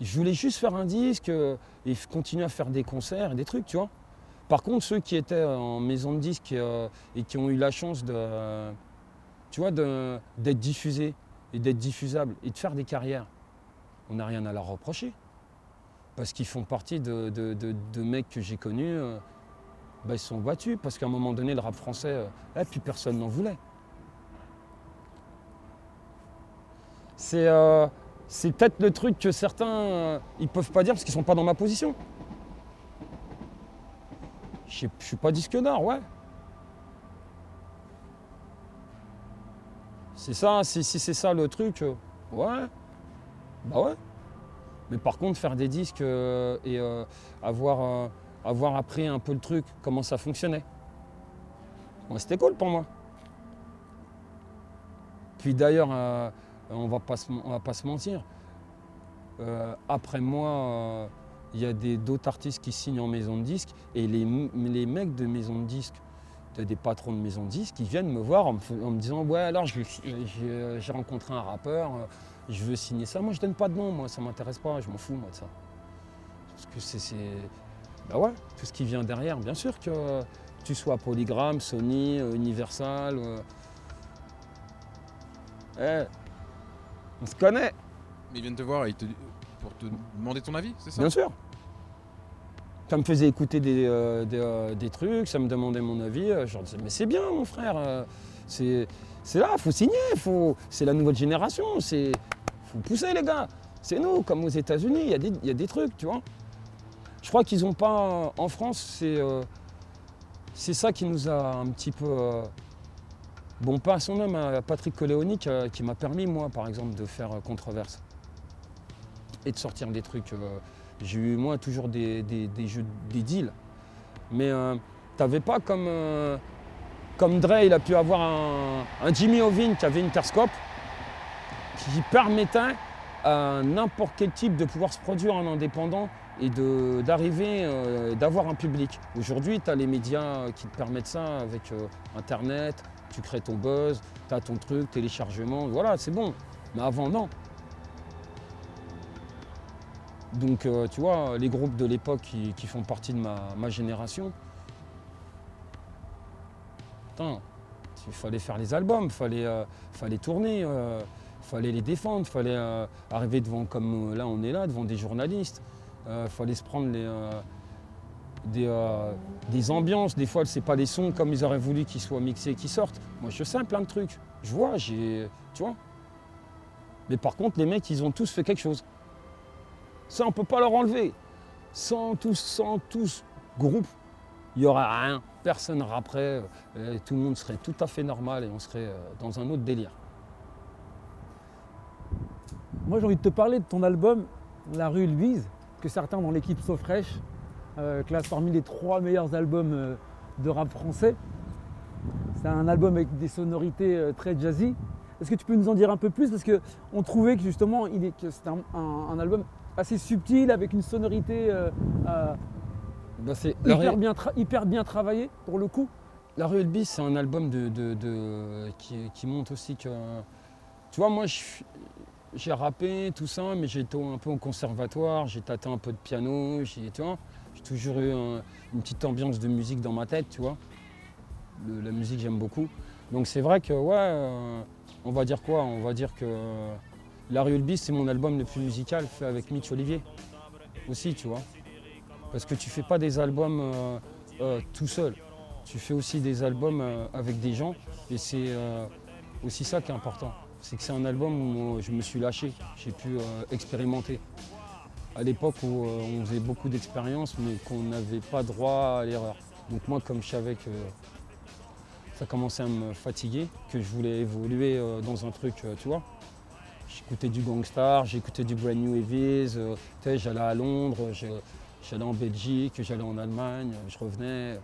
je voulais juste faire un disque et continuer à faire des concerts et des trucs, tu vois. Par contre, ceux qui étaient en maison de disque euh, et qui ont eu la chance de, tu d'être diffusés et d'être diffusables et de faire des carrières, on n'a rien à leur reprocher. Parce qu'ils font partie de, mecs que j'ai connus, euh, bah, ils sont battus. Parce qu'à un moment donné, le rap français, euh, eh, plus personne n'en voulait. C'est peut-être le truc que certains, ils peuvent pas dire parce qu'ils sont pas dans ma position. Je suis pas disque d'or, ouais. C'est ça, si, si c'est ça le truc, euh, ouais. Bah ouais. Mais par contre, faire des disques euh, et euh, avoir, appris un peu le truc, comment ça fonctionnait. Ouais, C'était cool pour moi. Puis d'ailleurs, on va pas se, on va pas se mentir. après moi, il y a d'autres artistes qui signent en maison de disques et les, mecs de maison de disques, des patrons de maison de disques qui viennent me voir en me, fais- en me disant ouais alors j'ai rencontré un rappeur, euh, je veux signer ça. Moi je donne pas de nom, moi ça m'intéresse pas, je m'en fous moi de ça. Parce que c'est bah ouais, tout ce qui vient derrière, bien sûr que euh, tu sois Polygram, Sony, euh, Universal. euh, eh, on se connaît, Mais ils viennent te voir et ils te- pour te demander ton avis, c'est ça? Bien sûr. Ça me faisait écouter des, euh, euh, des trucs, ça me demandait mon avis. euh, je leur disais, mais c'est bien, mon frère. c'est là, faut signer. C'est la nouvelle génération. C'est faut pousser, les gars. C'est nous, comme aux États-Unis. Il y, a des- trucs, tu vois. Je crois qu'ils n'ont pas. En France, c'est ça qui nous a un petit peu. bon, pas à son nom, à Patrick Coléoni, qui, m'a permis, moi, par exemple, de faire controverse et de sortir des trucs. J'ai eu moi toujours des, des- des jeux, des deals. Mais euh, t'avais pas comme, euh, comme Dre, il a pu avoir un, Jimmy Ovin qui avait une Interscope qui permettait à n'importe quel type de pouvoir se produire en indépendant et d'arriver, euh, d'avoir un public. Aujourd'hui, tu as les médias qui te permettent ça avec Internet, tu crées ton buzz, tu as ton truc, téléchargement, voilà, c'est bon. Mais avant, non. Donc, euh, tu vois, les groupes de l'époque qui, font partie de ma, génération, putain, il fallait faire les albums, il fallait, euh, fallait tourner, il fallait les défendre, il fallait euh, arriver devant, comme euh, là on est là, devant des journalistes, il fallait se prendre euh, des, euh, des ambiances. Des fois, c'est pas les sons comme ils auraient voulu qu'ils soient mixés, qu'ils sortent. Moi, je sais plein de trucs. Je vois, j'ai, tu vois. Mais par contre, les mecs, ils ont tous fait quelque chose. Ça, on peut pas leur enlever. Sans tous, sans tous groupes, il y aurait rien. Personne rapperait. euh, tout le monde serait tout à fait normal et on serait euh, dans un autre délire. Moi, j'ai envie de te parler de ton album La rue Louise, que certains dans l'équipe So Fresh euh, classent parmi les trois meilleurs albums euh, de rap français. C'est un album avec des sonorités très jazzy. Est-ce que tu peux nous en dire un peu plus? Parce qu'on trouvait que justement, il est, que un- un album assez subtil, avec une sonorité euh, euh, c'est la hyper, ré- bien hyper bien travaillée pour le coup. La rue Elbis, c'est un album de, de- de- qui, qui montre aussi que. Tu vois, moi, j'ai rappé, tout ça, mais j'ai été un peu au conservatoire, j'ai tâté un peu de piano, j'ai tu vois, j'ai toujours eu un- une petite ambiance de musique dans ma tête, tu vois. Le- la musique, j'aime beaucoup. Donc, c'est vrai que, ouais, euh, on va dire quoi? On va dire que La Elbis, c'est mon album le plus musical fait avec Mitch Olivier. Aussi, tu vois. Parce que tu fais pas des albums euh, euh, tout seul. tu fais aussi des albums euh, avec des gens et c'est aussi ça qui est important. C'est que c'est un album où je me suis lâché, j'ai pu expérimenter. À l'époque où on faisait beaucoup d'expériences mais qu'on n'avait pas droit à l'erreur. Donc moi comme je savais que ça commençait à me fatiguer, que je voulais évoluer dans un truc, tu vois. J'écoutais du Gangstar, j'écoutais du Brand New Heavies, euh, j'allais à Londres, j'allais en Belgique, j'allais en Allemagne, je revenais.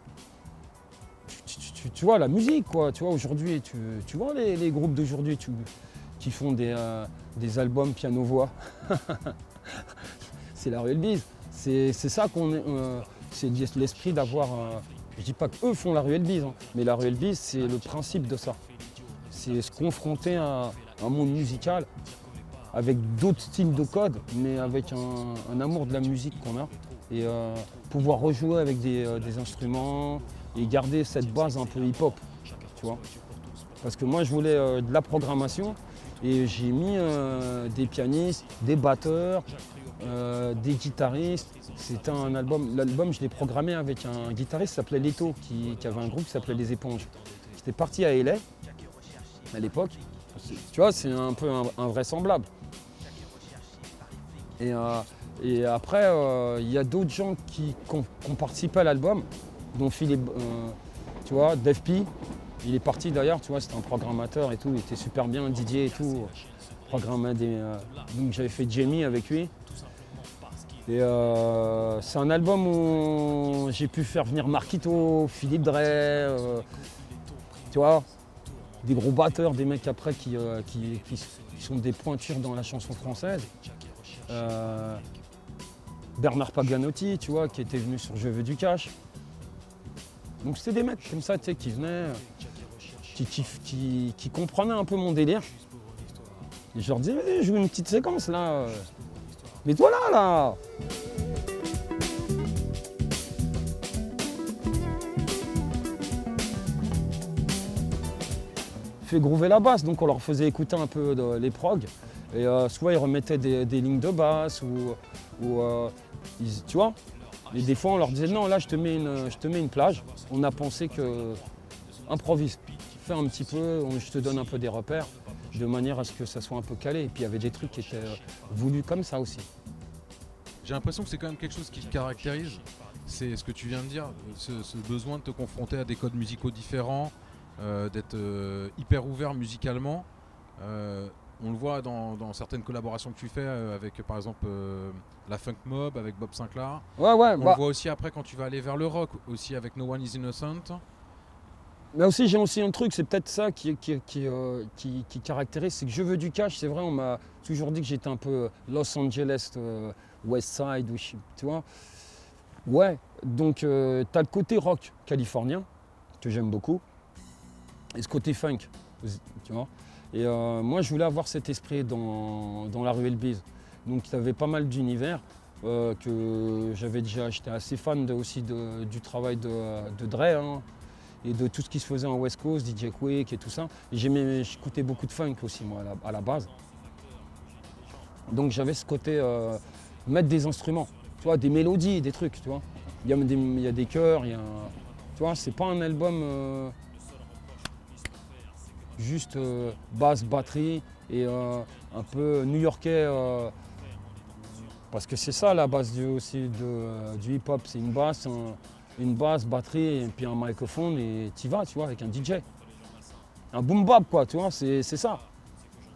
Tu, vois, la musique, quoi, tu vois, aujourd'hui, tu, vois les, groupes d'aujourd'hui qui font des, euh, albums piano-voix. c'est la Ruelle Bise. C'est c'est ça qu'on est. euh, c'est l'esprit d'avoir. euh, je dis pas qu'eux font la Ruelle Bise, hein, mais la Ruelle Bise, c'est le principe de ça. C'est se confronter à un monde musical avec d'autres styles de code, mais avec un, amour de la musique qu'on a. Et euh, pouvoir rejouer avec des, euh, des instruments et garder cette base un peu hip-hop, tu vois. Parce que moi, je voulais euh, de la programmation et j'ai mis des pianistes, des batteurs, des guitaristes. C'était un album. L'album, je l'ai programmé avec un guitariste qui s'appelait Leto, qui, qui avait un groupe qui s'appelait Les Éponges. J'étais parti à LA à l'époque. Tu vois, c'est un peu invraisemblable. Et, euh, et après, euh, il y a d'autres gens qui, ont, participé à l'album, dont Philippe, euh, tu vois, P. Il est parti d'ailleurs, tu vois, c'était un programmateur et tout, il était super bien, Didier et tout. Programmait des, donc j'avais fait Jamie avec lui. Et c'est un album où j'ai pu faire venir Marquito, Philippe Drey, tu vois, des gros batteurs, des mecs après qui, euh, qui- sont des pointures dans la chanson française. Euh, Bernard Paganotti, tu vois, qui était venu sur Je veux du cash. Donc c'était des mecs comme ça, tu sais, qui venaient, qui, qui, qui- qui comprenaient un peu mon délire. Et je leur disais, vas-y, joue une petite séquence là. Mets-toi là, là Fait groover la basse, donc on leur faisait écouter un peu les progs. Et euh, soit ils remettaient des, lignes de basse ou, euh, ils- tu vois. Et des fois on leur disait non là je te mets une, je te mets une plage. On a pensé que improvise, fais un petit peu, je te donne un peu des repères de manière à ce que ça soit un peu calé. Et puis il y avait des trucs qui étaient euh, voulus comme ça aussi. J'ai l'impression que c'est quand même quelque chose qui te caractérise. C'est ce que tu viens de dire, ce, besoin de te confronter à des codes musicaux différents, d'être euh, hyper ouvert musicalement. Euh, on le voit dans, dans certaines collaborations que tu fais euh, avec par exemple euh, la Funk Mob, avec Bob Sinclair. Ouais, ouais, on bah- le voit aussi après quand tu vas aller vers le rock, aussi avec No One Is Innocent. Mais aussi, j'ai aussi un truc, c'est peut-être ça qui, qui, qui, euh, qui- qui caractérise, c'est que je veux du cash. C'est vrai, on m'a toujours dit que j'étais un peu Los Angeles, euh, West Side, ou tu vois. Ouais, donc tu as le côté rock californien, que j'aime beaucoup, et ce côté funk, tu vois. Et euh, moi, je voulais avoir cet esprit dans, dans la ruelle bise. Donc, tu avais pas mal d'univers euh, que j'avais déjà. J'étais assez fan de- aussi du travail de, Dre hein, et de tout ce qui se faisait en West Coast, DJ Quick et tout ça. J'écoutais beaucoup de funk aussi, moi, à la, base. Donc, j'avais ce côté euh, mettre des instruments, tu vois, des mélodies, des trucs, tu vois. Il y a des, il y a des chœurs, il y a. Tu vois, c'est pas un album. Juste euh, basse, batterie et euh, un peu new-yorkais. euh, parce que c'est ça la base du, aussi de, du hip-hop, c'est une basse, un- une basse, batterie et puis un microphone et t'y vas, tu vois, avec un DJ. Un boom bap quoi, tu vois, c'est ça.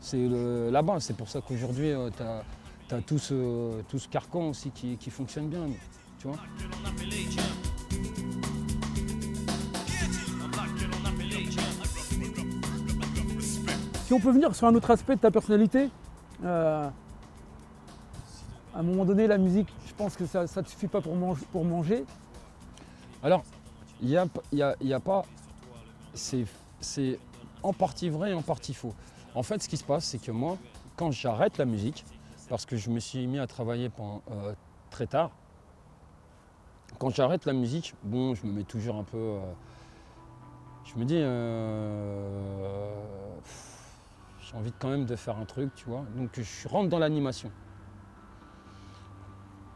C'est la base, c'est pour ça qu'aujourd'hui tu as, tout, ce, tout ce carcan aussi qui, qui fonctionne bien, tu vois. On peut venir sur un autre aspect de ta personnalité, euh, à un moment donné, la musique, je pense que ça ne te suffit pas pour, mange- pour manger. Alors, il n'y a, y a- y a pas. C'est en partie vrai et en partie faux. En fait, ce qui se passe, c'est que moi, quand j'arrête la musique, parce que je me suis mis à travailler euh, très tard, quand j'arrête la musique, bon, je me mets toujours un peu. euh, je me dis. J'ai envie quand même de faire un truc, tu vois. Donc, je rentre dans l'animation.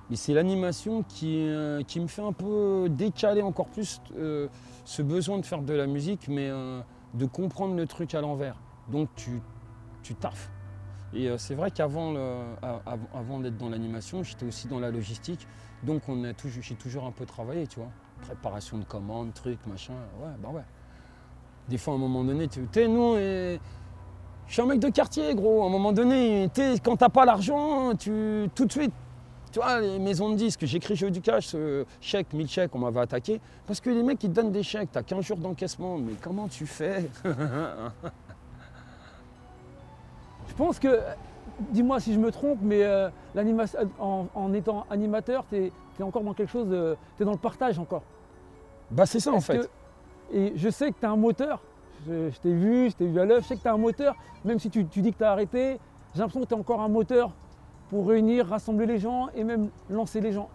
Mais c'est l'animation qui, euh, qui me fait un peu décaler encore plus euh, ce besoin de faire de la musique, mais euh, de comprendre le truc à l'envers. Donc tu, tu taffes. Et c'est vrai qu'avant le- a- av- avant d'être dans l'animation, j'étais aussi dans la logistique. Donc j'ai toujours un peu travaillé, tu vois. Préparation de commandes, trucs, machin. Ouais, bah ouais. Des fois, à un moment donné, tu sais, nous, et- je suis un mec de quartier, gros. À un moment donné, quand t'as pas l'argent, tu tout de suite, tu vois, les maisons de disques, j'écris jeu du cash, ce chèque, 1000 chèques, on m'avait attaqué. Parce que les mecs, ils te donnent des chèques, t'as 15 jours d'encaissement. Mais comment tu fais? Je pense que, dis-moi si je me trompe, mais euh, en, étant animateur, tu es, encore dans quelque chose, tu es dans le partage encore. Bah c'est ça en fait. et je sais que tu as un moteur, je, t'ai vu, je t'ai vu à l'œuvre, je sais que tu un moteur, même si tu, dis que tu as arrêté, j'ai l'impression que tu as encore un moteur pour réunir, rassembler les gens et même lancer les gens.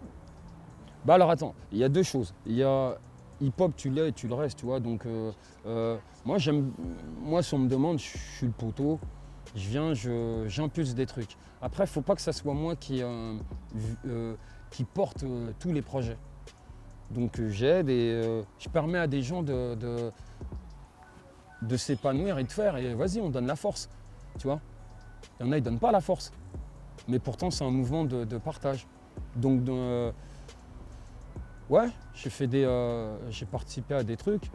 Bah alors attends, il y a deux choses. Il y a hip-hop, tu l'es et tu le restes, tu vois. Donc euh, euh, moi j'aime, moi si on me demande, je suis le poteau, je viens, je- j'impulse des trucs. Après, il faut pas que ça soit moi qui, euh, porte tous les projets. Donc j'aide et je permets à des gens de, de s'épanouir et de faire. Et vas-y, on donne la force, tu vois. Il y en a, ils donnent pas la force. Mais pourtant, c'est un mouvement de, partage. Donc, euh, ouais, j'ai fait des, euh, j'ai participé à des trucs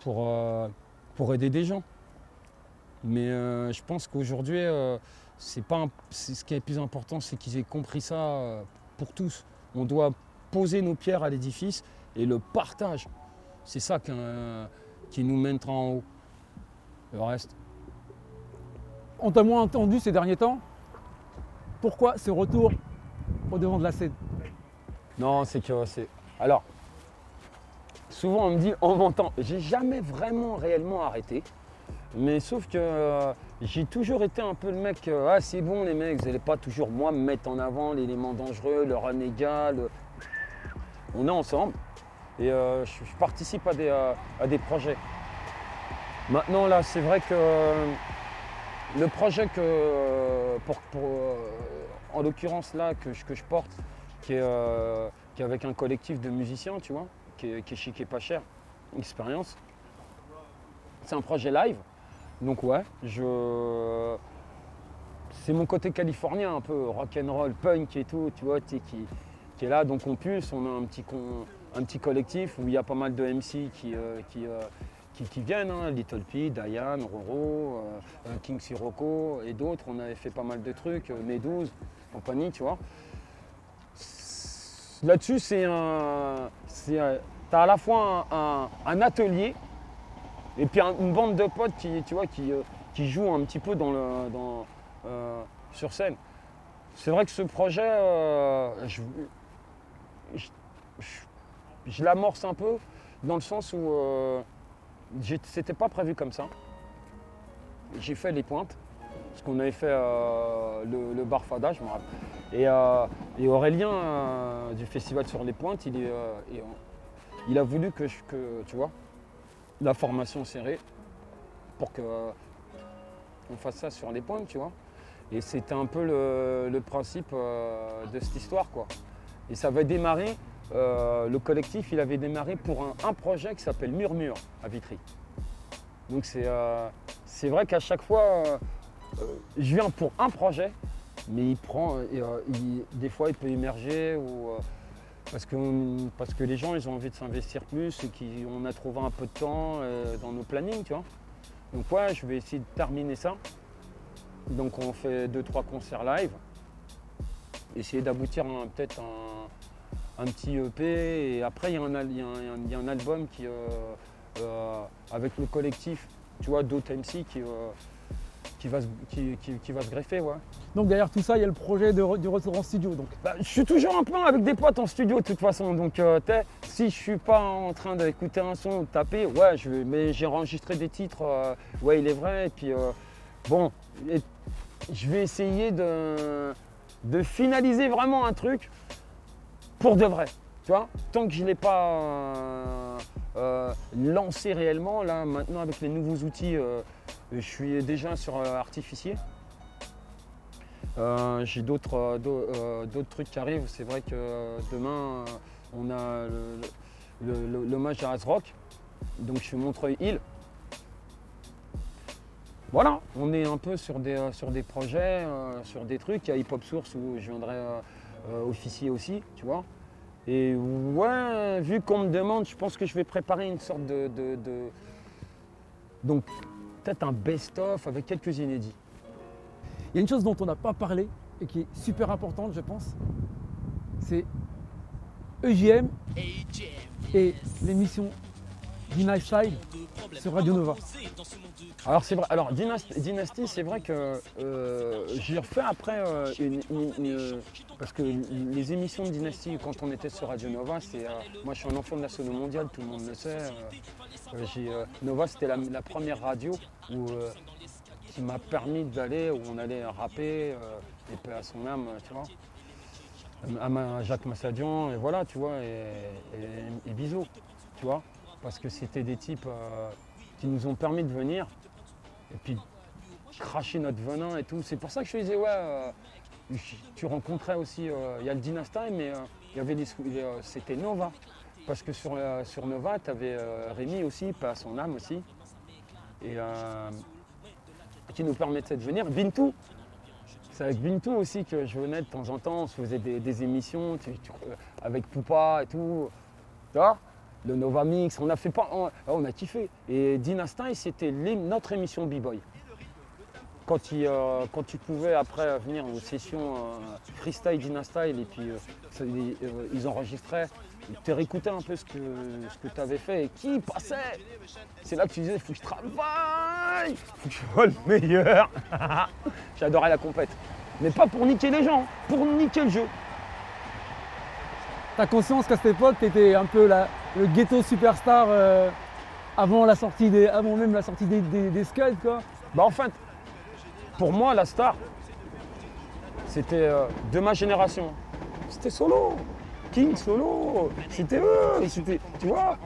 pour, euh, aider des gens. Mais je pense qu'aujourd'hui, c'est pas, ce qui est plus important, c'est qu'ils aient compris ça pour tous. On doit poser nos pierres à l'édifice et le partage. C'est ça qu'un- qui nous mènera en haut. Le reste. On t'a moins entendu ces derniers temps? Pourquoi ce retour au devant de la scène? Non, c'est que c'est. Alors, souvent on me dit on m'entend. J'ai jamais vraiment réellement arrêté. Mais sauf que euh, j'ai toujours été un peu le mec. euh, ah, c'est bon, les mecs, vous n'allez pas toujours moi me mettre en avant l'élément dangereux, le renégat. le- On est ensemble et euh, je, participe à des, euh, à des projets. Maintenant, là, c'est vrai que euh, le projet que, en l'occurrence là, que, je- que je porte, qui est, avec un collectif de musiciens, tu vois, qui est, chic et pas cher, expérience. C'est un projet live, donc ouais, je... c'est mon côté californien un peu, rock and roll, punk et tout, tu vois, qui, est là, donc on pulse, on a un petit, con- un petit collectif où il y a pas mal de MC qui, euh, euh, qui, qui viennent, hein, Little P, Diane, Roro, euh, King Sirocco et d'autres, on avait fait pas mal de trucs, Meduse, compagnie, tu vois. Là-dessus, c'est un. T'as à la fois un, un- atelier et puis un- une bande de potes qui, tu vois, qui, qui jouent un petit peu dans le, dans, sur scène. C'est vrai que ce projet, je, je, je- je l'amorce un peu dans le sens où euh, c'était pas prévu comme ça. J'ai fait les pointes, parce qu'on avait fait euh, le, le bar Fada, je me rappelle. Et, euh, Aurélien du Festival sur les Pointes, il, a voulu que, tu vois, la formation serrée pour que on fasse ça sur les pointes, tu vois. Et c'était un peu le, le principe de cette histoire, quoi. Et ça avait démarré, euh, le collectif, il avait démarré pour un, projet qui s'appelle Murmure à Vitry. Donc c'est euh, vrai qu'à chaque fois, euh, je viens pour un projet, mais il prend, des fois il peut émerger ou, parce, que, parce que les gens ils ont envie de s'investir plus et qu'on a trouvé un peu de temps dans nos plannings, tu vois. Donc ouais, je vais essayer de terminer ça. Donc on fait deux trois concerts live, essayer d'aboutir peut-être un, un petit EP et après il y, a un al- il y a un- il y a un album qui euh, euh, avec le collectif, tu vois, d'autres MC qui, euh, qui, va se, qui, qui- qui va se greffer, ouais. Donc derrière tout ça, il y a le projet de du retour en studio. Donc. Bah, je suis toujours un peu avec des potes en studio de toute façon, donc euh, si je suis pas en train d'écouter un son ou de taper, ouais, je, vais- mais j'ai enregistré des titres, euh, ouais, il est vrai, et puis euh, bon, et je vais essayer de, de finaliser vraiment un truc pour de vrai, tu vois, tant que je ne l'ai pas euh, euh, lancé réellement, là maintenant avec les nouveaux outils, euh, je suis déjà sur Artificier. J'ai d'autres d'au- d'autres trucs qui arrivent. C'est vrai que demain, on a l'hommage à Rock. Donc je fais Montreuil Hill. Voilà, on est un peu sur des, sur des projets, sur des trucs. Il y a Hip Hop Source où je viendrai euh, officier aussi, tu vois. Et ouais, vu qu'on me demande, je pense que je vais préparer une sorte de. de- de- Donc, peut-être un best-of avec quelques inédits. Il y a une chose dont on n'a pas parlé et qui est super importante, je pense. C'est EJM et l'émission Style sur Radio Nova. Alors c'est vrai. Alors Dynasty, c'est vrai que euh, j'ai refait après euh, une, une- parce que les émissions de Dynasty quand on était sur Radio Nova, c'est euh, moi je suis un enfant de la sono mondiale, tout le monde le sait. euh, euh, euh, Nova c'était la, première radio euh, qui m'a permis d'aller où on allait rapper euh, et paix à son âme, tu vois. À Jacques Massadian et voilà, tu vois, et bisous, tu vois, parce que c'était des types euh, qui nous ont permis de venir et puis cracher notre venin et tout. C'est pour ça que je te disais, ouais, euh, tu rencontrais aussi, euh, il y a le Dynasty, mais il y avait des, c'était Nova. Parce que sur, sur Nova, tu avais Rémi aussi, pas son âme aussi, et qui nous permettait de venir. Bintou, c'est avec Bintou aussi que je venais de temps en temps, on se faisait des, émissions avec Poupa et tout. Tu vois? Le Nova Mix, on a fait pas, on, a kiffé. Et Dynasty, c'était notre émission B-Boy. Quand, il, euh, tu pouvais après venir aux sessions euh, freestyle Dynasty et puis euh, ils, ils enregistraient, tu un peu ce que, tu avais fait et qui passait. C'est là que tu disais, faut que je travaille, il faut que je sois le meilleur. J'adorais la compète. Mais pas pour niquer les gens, pour niquer le jeu. T'as conscience qu'à cette époque, t'étais un peu la- le ghetto superstar euh, avant, la sortie des, avant même la sortie des, des, Skulls, quoi Bah en fait, pour moi, la star, c'était euh, de ma génération. C'était solo. King solo. C'était eux. Tu vois.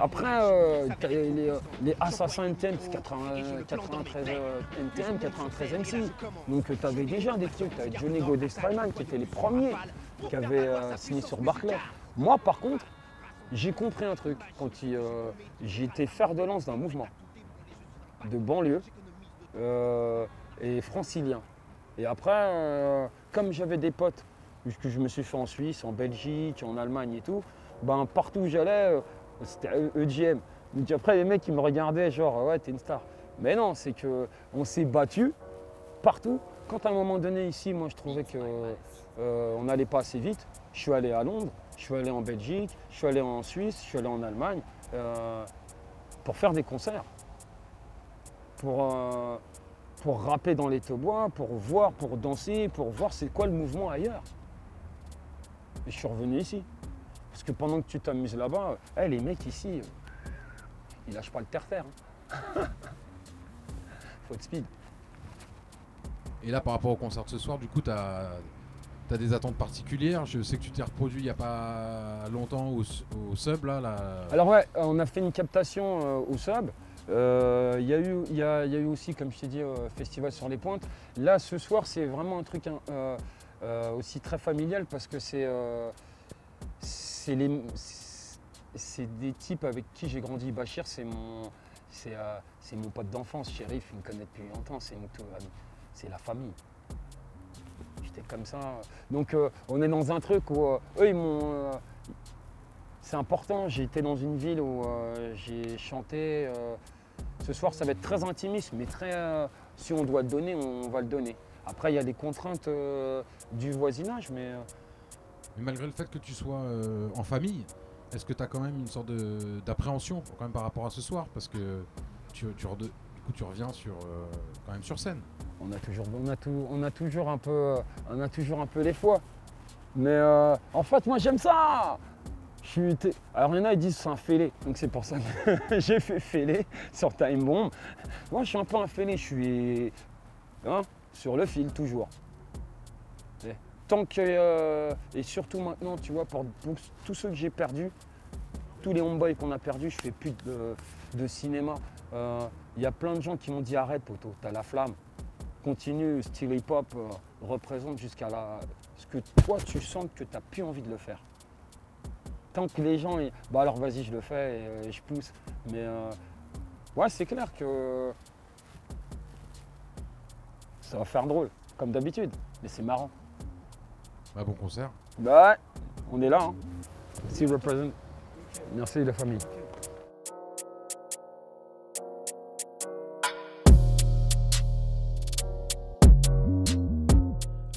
Après, euh, les, les, assassins NTM, c'est 80, 93 euh, NTM, 93 MC. Donc tu avais déjà des trucs. Tu avais Johnny Godet Strayman qui étaient les premiers qui avaient signé sur Barclay. Moi, par contre, j'ai compris un truc quand euh, fer de lance d'un mouvement de banlieue euh, et francilien. Et après, euh, comme j'avais des potes que je me suis fait en Suisse, en Belgique, en Allemagne et tout, ben partout où j'allais, c'était E- EGM. Donc après, les mecs ils me regardaient genre ouais t'es une star. Mais non, c'est que on s'est battu partout. Quand à un moment donné ici, moi je trouvais que on n'allait pas assez vite, je suis allé à Londres, je suis allé en Belgique, je suis allé en Suisse, je suis allé en Allemagne euh, pour faire des concerts pour, euh, pour rapper dans les bois, pour voir, pour danser, pour voir c'est quoi le mouvement ailleurs. Et je suis revenu ici. Parce que pendant que tu t'amuses là-bas, eh, les mecs ici, euh, ils lâchent pas le terre-terre. hein. Faut de speed. Et là, par rapport au concert de ce soir, du coup, tu as, des attentes particulières. Je sais que tu t'es reproduit il n'y a pas longtemps au, sub, là. Alors ouais, on a fait une captation euh, au sub. Euh, Il y, a eu- aussi, comme je t'ai dit, euh, Festival sur les pointes. Là, ce soir, c'est vraiment un truc hein, aussi très familial parce que c'est des types avec qui j'ai grandi. Bachir, c'est mon, c'est mon pote d'enfance. Shérif, il me connaît depuis longtemps. C'est. C'est la famille. J'étais comme ça. Donc, euh, on est dans un truc où euh, eux, ils m'ont. euh, c'est important, été dans une ville où j'ai chanté. ce soir, ça va être très intimiste, mais très. si on doit le donner, on va le donner. Après, il y a les contraintes du voisinage, mais. Mais malgré le fait que tu sois en famille, est-ce que tu as quand même une sorte d'appréhension quand même par rapport à ce soir? Parce que tu, du coup, tu reviens sur, quand même sur scène. On a toujours, on a toujours un peu, on a toujours un peu les fois. Mais euh, en fait, moi, j'aime ça. Je suis, alors il y en a, ils disent c'est un fêlé, donc c'est pour ça que j'ai fait fêlé sur Time Bomb. Moi, je suis un peu un fêlé, je suis hein, sur le fil toujours. Et tant que euh, et surtout maintenant, tu vois, pour, tous ceux que j'ai perdus, tous les homeboys qu'on a perdus, je fais plus de, cinéma. Euh, Il y a plein de gens qui m'ont dit arrête, poto, t'as la flamme. Continue, style hip-hop, euh, représente jusqu'à la... ce que toi tu sens que tu n'as plus envie de le faire. Tant que les gens, ils- bah alors vas-y je le fais et euh, je pousse. Mais euh, ouais c'est clair que ça va faire drôle, comme d'habitude, mais c'est marrant. Bah, bon concert. Bah ouais, on est là. Hein. Si represent. Merci la famille.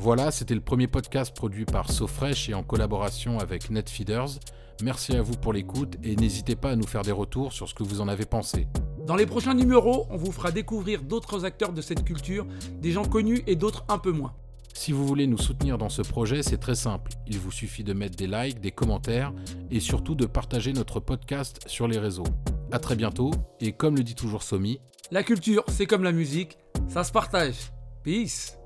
Voilà, c'était le premier podcast produit par SoFresh et en collaboration avec Netfeeders. Merci à vous pour l'écoute et n'hésitez pas à nous faire des retours sur ce que vous en avez pensé. Dans les prochains numéros, on vous fera découvrir d'autres acteurs de cette culture, des gens connus et d'autres un peu moins. Si vous voulez nous soutenir dans ce projet, c'est très simple. Il vous suffit de mettre des likes, des commentaires et surtout de partager notre podcast sur les réseaux. A très bientôt et comme le dit toujours Somi, La culture, c'est comme la musique, ça se partage. Peace